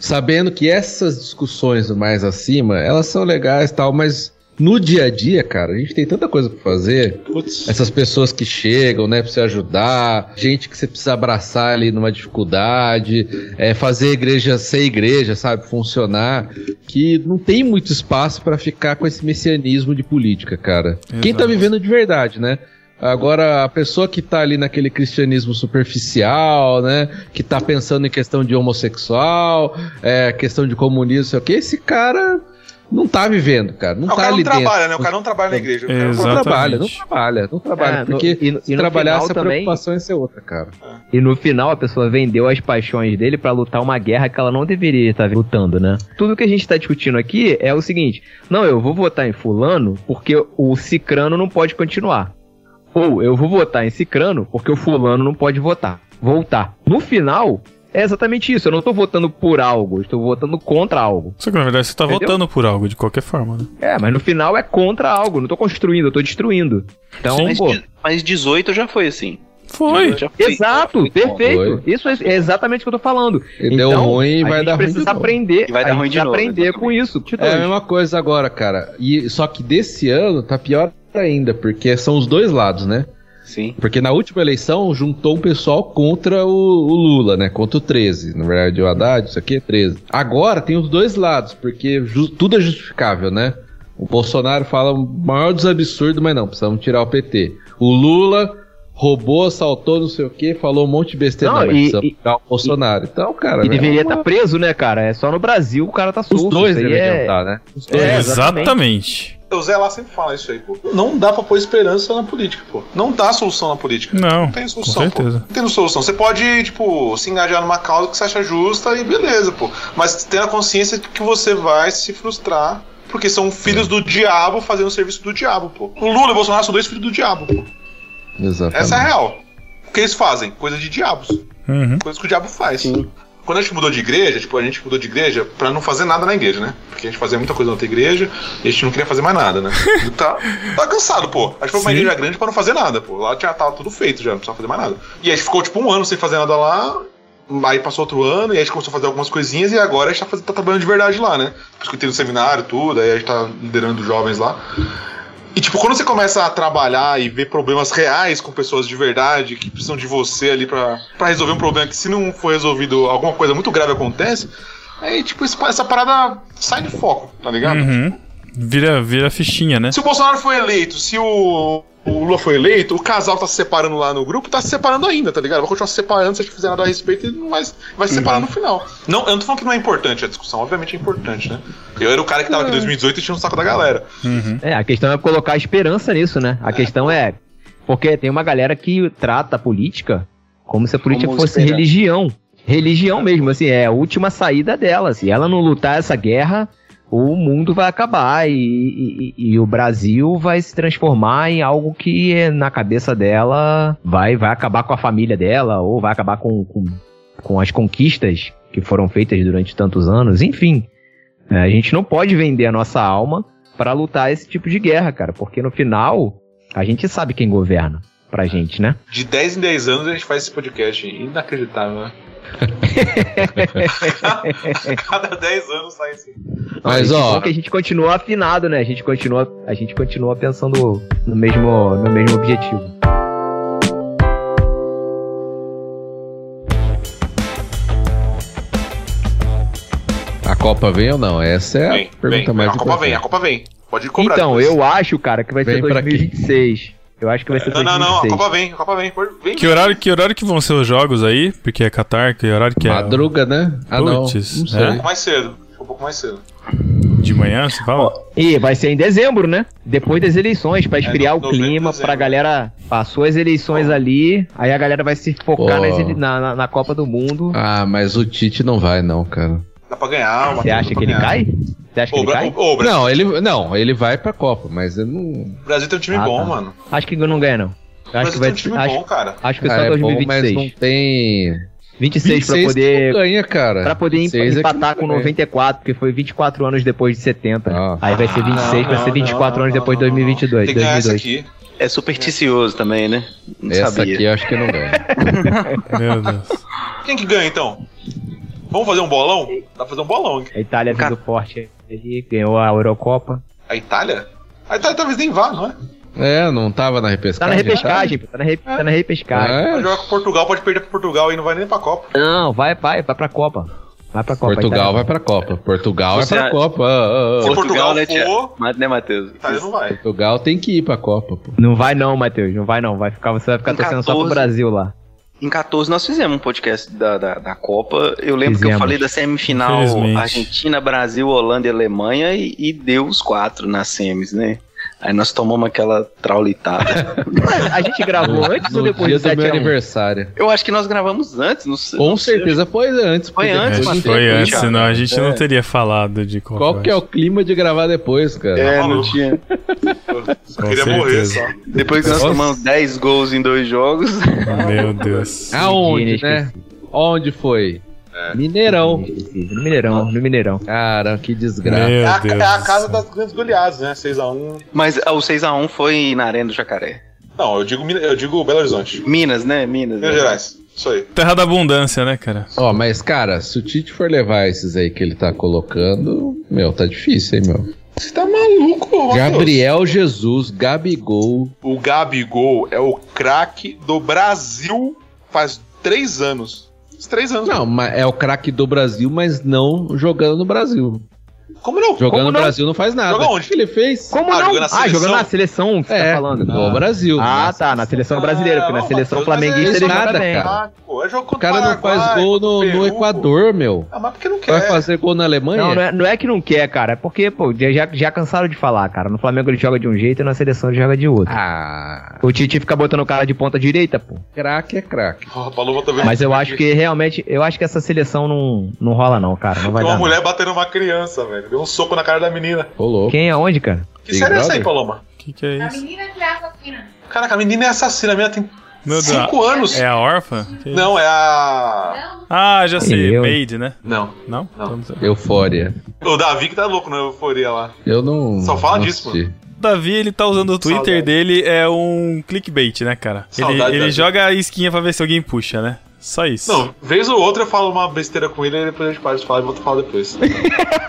sabendo que essas discussões mais acima, elas são legais e tal, mas no dia a dia, cara, a gente tem tanta coisa pra fazer. putz. Essas pessoas que chegam, né, pra você ajudar, gente que você precisa abraçar ali numa dificuldade, é, fazer a igreja ser igreja, sabe, funcionar, que não tem muito espaço pra ficar com esse messianismo de política, cara. Quem tá Exato. vivendo de verdade, né? Agora, a pessoa que tá ali naquele cristianismo superficial, né? Que tá pensando em questão de homossexual, é, questão de comunismo, sei o que, esse cara não tá vivendo, cara. Não Ah, o tá cara ali não trabalha, dentro. né? O cara não trabalha na igreja. O cara Não trabalha, não trabalha, não trabalha. É, no- porque e no- se e no trabalhasse, final a também- preocupação ia ser outra, cara. E no final a pessoa vendeu as paixões dele pra lutar uma guerra que ela não deveria estar lutando, né? Tudo que a gente tá discutindo aqui é o seguinte: não, eu vou votar em fulano porque o cicrano não pode continuar. Ou eu vou votar em cicrano porque o fulano não pode votar. Voltar. No final, é exatamente isso. Eu não tô votando por algo, eu estou votando contra algo. Só que na verdade você tá Entendeu? votando por algo, de qualquer forma, né? É, mas no final é contra algo. Não tô construindo, eu tô destruindo. Então, Mas, pô. mas 18 já foi assim. Foi. 18 já foi. Exato, Foi. perfeito. Isso é exatamente o que eu tô falando. E deu ruim e vai dar ruim precisa de novo. aprender, E vai dar ruim de novo, aprender exatamente. com isso. É a mesma coisa agora, cara. E, só que desse ano tá pior ainda, porque são os dois lados, né? Sim. Porque na última eleição juntou um pessoal contra o, o Lula, né? Contra o 13. Na verdade, o Haddad, isso aqui é 13. Agora tem os dois lados, porque tudo é justificável, né? O Bolsonaro fala o maior dos absurdos, mas não, precisamos tirar o PT. O Lula roubou, assaltou, não sei o que, falou um monte de besteira, Não, não, mas e- precisamos e- tirar o Bolsonaro. Então, cara, E deveria é estar uma- preso, né, cara? É só no Brasil o cara tá os solto. dois Isso aí deveriam é... estar, né? Os dois. É, Exatamente. O Zé lá sempre fala isso aí, pô. Não dá pra pôr esperança na política, pô. Não dá solução na política. Não, Não tem com solução, pô. certeza. Não tem solução. Você pode, tipo, se engajar numa causa que você acha justa e beleza, pô. Mas tenha a consciência de que você vai se frustrar. Porque são filhos do diabo fazendo o serviço do diabo, pô. O Lula e o Bolsonaro são dois filhos do diabo, pô. Exatamente. Essa é a real. O que eles fazem? Coisa de diabos. Uhum. Coisas que o diabo faz. Quando a gente mudou de igreja, tipo, a gente mudou de igreja pra não fazer nada na igreja, né? Porque a gente fazia muita coisa na outra igreja e a gente não queria fazer mais nada, né? E <laughs> tá, tá cansado, pô. A gente foi pra uma igreja grande pra não fazer nada, pô. Lá tinha, tava tudo feito já, não precisava fazer mais nada. E a gente ficou, tipo, um ano sem fazer nada lá. Aí passou outro ano e a gente começou a fazer algumas coisinhas e agora a gente tá, fazendo, tá trabalhando de verdade lá, né? Por isso que tenho um seminário, tudo, aí a gente tá liderando jovens lá. E, tipo, quando você começa a trabalhar e ver problemas reais com pessoas de verdade que precisam de você ali pra resolver um problema que, se não for resolvido, alguma coisa muito grave acontece, aí, tipo, essa parada sai de foco, tá ligado? Uhum. Vira, vira fichinha, né? Se o Bolsonaro foi eleito, se o, o Lula foi eleito, o casal tá se separando lá no grupo, tá se separando ainda, tá ligado? Vai continuar se separando se a gente fizer nada a respeito e não vai, vai se separar no final. Não, eu não tô falando que não é importante a discussão, obviamente é importante, né? Eu era o cara que tava aqui em 2018 e tinha um saco da galera. Uhum. É, a questão é colocar esperança nisso, né? A questão é. Porque tem uma galera que trata a política como se a política Como fosse esperar. religião. Religião mesmo, assim, é a última saída dela. Se ela não lutar essa guerra, o mundo vai acabar e, e- e- o Brasil vai se transformar em algo que na cabeça dela vai, vai acabar com a família dela ou vai acabar com, com, com as conquistas que foram feitas durante tantos anos. Enfim, é, a gente não pode vender a nossa alma pra lutar esse tipo de guerra, cara, porque no final a gente sabe quem governa pra gente, né? De 10 em 10 anos a gente faz esse podcast. Inacreditável, né? <laughs> Cada 10 anos sai assim. Mas, ó, que a gente continua afinado, né? A gente continua, a gente continua pensando no mesmo, no mesmo objetivo. a Copa vem ou não? Essa é a Vem, pergunta vem. mais A Copa importante. vem, a Copa vem. Pode cobrar. Então, depois. eu acho, cara, que vai Vem ser pra quem? 2026. Eu acho que vai ser Não, não, não. A 2026. Copa vem, a Copa vem. Vem. Que horário, que horário que vão ser os jogos aí? Porque é Qatar, que horário que é? Madruga, né? Ah, não. Puts, não sei. é? Um pouco mais cedo. Um pouco mais cedo. De manhã, você fala? E vai ser em dezembro, né? Depois das eleições, pra esfriar no- o clima, dezembro. pra galera. Passou as eleições ali, aí a galera vai se focar Pô. nas na, na Copa do Mundo. Ah, mas o Tite não vai, não, cara. Dá pra ganhar. Você acha que ele ganhar. cai? Você acha que ele Bra- cai? o Brasil, Não, ele, não, ele vai pra Copa, mas eu não. o Brasil tem um time Ah, bom, tá. mano. Acho que não ganha, não. O Acho que tem vai um time acho, bom, cara. acho que é só Ah, é bom, 2026. mas não tem. 26 pra 26 poder que não ganha, cara. Pra poder 26 é empatar não com ganha. 94, porque foi 24 anos depois de 70. Ah. Aí vai ser 26, Não, vai ser não, 24 não, anos não, depois de não, não. 2022. Tem que ganhar essa 2002. aqui. É supersticioso também, né? Não Essa sabia. aqui eu acho que não ganha. <laughs> Meu Deus. Quem que ganha, então? Vamos fazer um bolão? Dá pra fazer um bolão. hein? A Itália vindo forte ali, ganhou a Eurocopa. A Itália? A Itália talvez nem vá, não é? É, não tava na Tá repescagem. na repescagem, pô, tá na, re- tá na repescagem. É, jogar com Portugal, pode perder pra Portugal e não vai nem pra Copa. Não, vai, vai, vai pra Copa. Vai pra Copa. Portugal Itália. vai pra Copa. Portugal Você vai pra a- Copa. Ah, ah, ah. Se Portugal né, for-? Mas, né, Matheus? Itália não vai. Portugal tem que ir pra Copa, pô. Não vai não, Matheus, não vai não. Vai ficar, você vai ficar Em torcendo só pro 14. Brasil lá. Em 14 nós fizemos um podcast da, da, da Copa. Eu lembro que eu Fizemos. falei da semifinal. Argentina, Brasil, Holanda e Alemanha e, e deu os quatro nas semis, né? Aí nós tomamos aquela traulitada. <laughs> A gente gravou antes ou No depois dia do do meu 7 a 1? aniversário. eu acho que nós gravamos antes, não sei. Com não sei. certeza foi antes. Foi antes, Matheus. foi antes, senão a gente É. não teria falado de Copa. Qual que é o clima de gravar depois, cara? É, Tá não tinha. <laughs> Só Com queria morrer certeza. só. Depois que nós Nossa. tomamos 10 gols em dois jogos. Meu Deus. Aonde, né? Onde foi? É. Mineirão. No Mineirão, no Mineirão. Cara, que desgraça. É a, é a casa das grandes goleadas, né? 6x1. Mas o 6x1 foi na Arena do Jacaré. Não, eu digo, eu digo Belo Horizonte. Minas, né? Minas. Minas né? Gerais. Isso aí. Terra da abundância, né, cara? Ó, mas, cara, se o Tite for levar esses aí que ele tá colocando, meu, tá difícil, hein, meu. Você tá maluco, Matheus? Gabriel Jesus, Gabigol. O Gabigol é o craque do Brasil faz três anos. Três anos. Não, mas é o craque do Brasil, mas não jogando no Brasil. Como não? Jogando Como no não? Brasil não faz nada. Joga onde? O que ele fez? Como Ah, não? jogando na ah, seleção? jogando na seleção que você É, tá falando. no Brasil. Ah, tá, na seleção brasileira, porque na Não, seleção Matheus, mas flamenguista é ele nada, bem. cara. Ah, é O cara não faz gol no, no Equador, meu. Ah, mas porque não Vai quer? fazer gol na Alemanha? Não, não é, não é que não quer, cara. É porque, pô, já, já cansaram de falar, cara. No Flamengo ele joga de um jeito e na seleção ele joga de outro. Ah, O Tite fica botando o cara de ponta direita, pô. craque é craque. Tá vendo Mas eu acho que realmente, eu acho que essa seleção não, não rola não, cara. Não vai uma mulher batendo uma criança, velho. Deu um soco na cara da menina. Ô, louco. Quem é onde, cara? Que Big série é essa aí? Paloma? O que, que é A isso? menina que é assassina. Caraca, a menina é assassina. A menina tem Meu Deus. cinco anos. É a órfã? Não, é a. Ah, já sei. Eu- Maid, né? Não. Não? Não. Então. Eufória. O Davi que tá louco na euforia lá. Eu não. Só fala não disso, assisti. O Davi, ele tá usando o Twitter Saudade. dele, é um clickbait, né, cara? Ele, Saudade, ele Davi. joga a isquinha pra ver se alguém puxa, né? Só isso. Não, vez ou outra eu falo uma besteira com ele e depois a gente para de falar e volta a falar depois.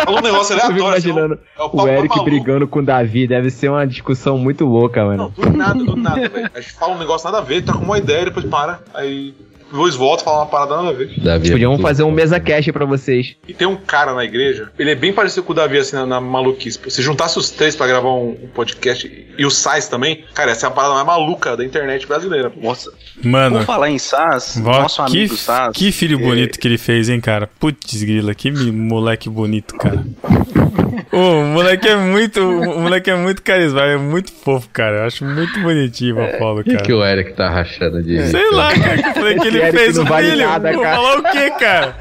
Fala um negócio Eu aleatório. senão imaginando é o o Eric brigando com o Davi. Deve ser uma discussão muito louca, Não, mano. do nada, do nada, velho. A gente fala um negócio nada a ver, tá com uma ideia, depois para. Aí depois volta e fala uma parada nada a ver. Davi é Podiam fazer um mesa cash pra vocês. E tem um cara na igreja, ele é bem parecido com o Davi, assim, na, na maluquice. Se juntasse os três pra gravar um, um podcast e o Sais também, cara, essa é a parada mais maluca da internet brasileira. Nossa, Mano, por falar em SAS, vó, nosso que, amigo SAS. que filho bonito que ele fez, hein, cara? Putz, grila, que moleque bonito, cara. O moleque é muito. O moleque é muito carismático, é muito fofo, cara. Eu acho muito bonitinho o Apolo, O que, cara. que o Eric tá rachando de Sei lá, cara. que Eu falei que ele Eric fez não o vale filho. nada, Vou cara. falar o quê, cara?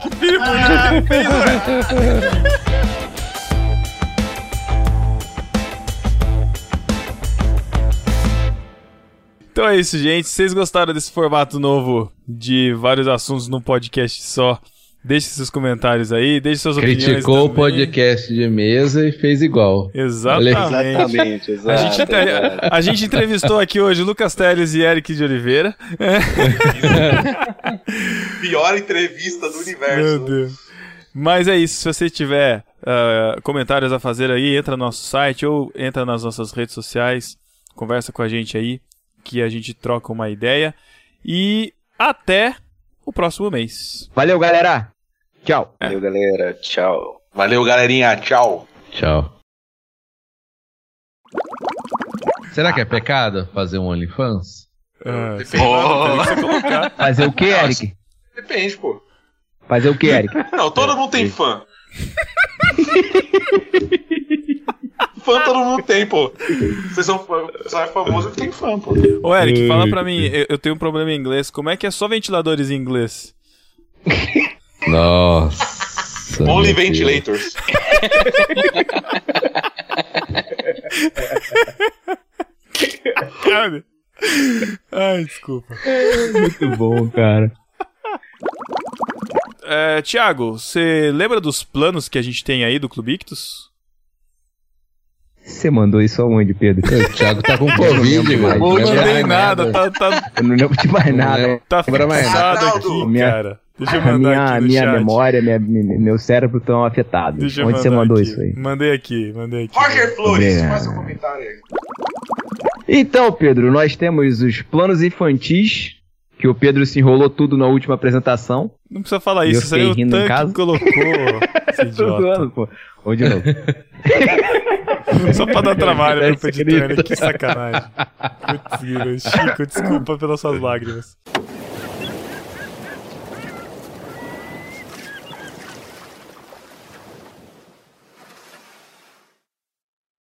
Que filho bonito que ele fez, velho. Então é isso, gente. Se vocês gostaram desse formato novo de vários assuntos num podcast só, deixe seus comentários aí, deixe suas opiniões. Criticou o podcast de mesa e fez igual. Exatamente. Exatamente, A gente, entre- a gente entrevistou aqui hoje Lucas Teles e Eric de Oliveira. <laughs> Pior entrevista do universo. Meu Deus. Mas é isso. Se você tiver ah, comentários a fazer aí, entra no nosso site ou entra nas nossas redes sociais. Conversa com a gente aí, que a gente troca uma ideia. E até o próximo mês. Valeu, galera. Tchau. Valeu, galera. Tchau. Valeu, galerinha. Tchau. Tchau. Será que é pecado fazer um OnlyFans? Ah, colocar. <laughs> Fazer o que, Eric? Depende, pô. Fazer o que, Eric? Não, todo mundo tem fã. <laughs> fã todo mundo tem, pô. Vocês são só é famoso que tem fã, pô. Ô, Eric, fala pra mim. Eu, eu tenho um problema em inglês. Como é que é só ventiladores em inglês? Nossa. Only ventilators. Cara. Ai, desculpa. Muito bom, cara. É, Tiago, você lembra dos planos que a gente tem aí do Clube Ictus? Você mandou isso aonde, Pedro? O Thiago tá com <laughs> Covid, mais. Não lembro mandei mais nada, tá, tá, Eu não lembro de mais nada. lembro. tá fixado nada. aqui, Minha- cara. Deixa eu mandar minha, aqui no minha chat. memória, minha, meu cérebro estão afetados. Deixa Onde você mandou aqui. isso aí? Mandei aqui, mandei aqui. Roger Flores, Obrigado. faz seu comentário aí. Então, Pedro, nós temos os planos infantis, que o Pedro se enrolou tudo na última apresentação. Não precisa falar isso, isso aí o rindo em Tanque casa. colocou, <laughs> esse zoando, pô. Vamos de novo. <laughs> Só pra dar trabalho É pro editor, né? Que sacanagem. Putz, Chico, desculpa pelas suas lágrimas.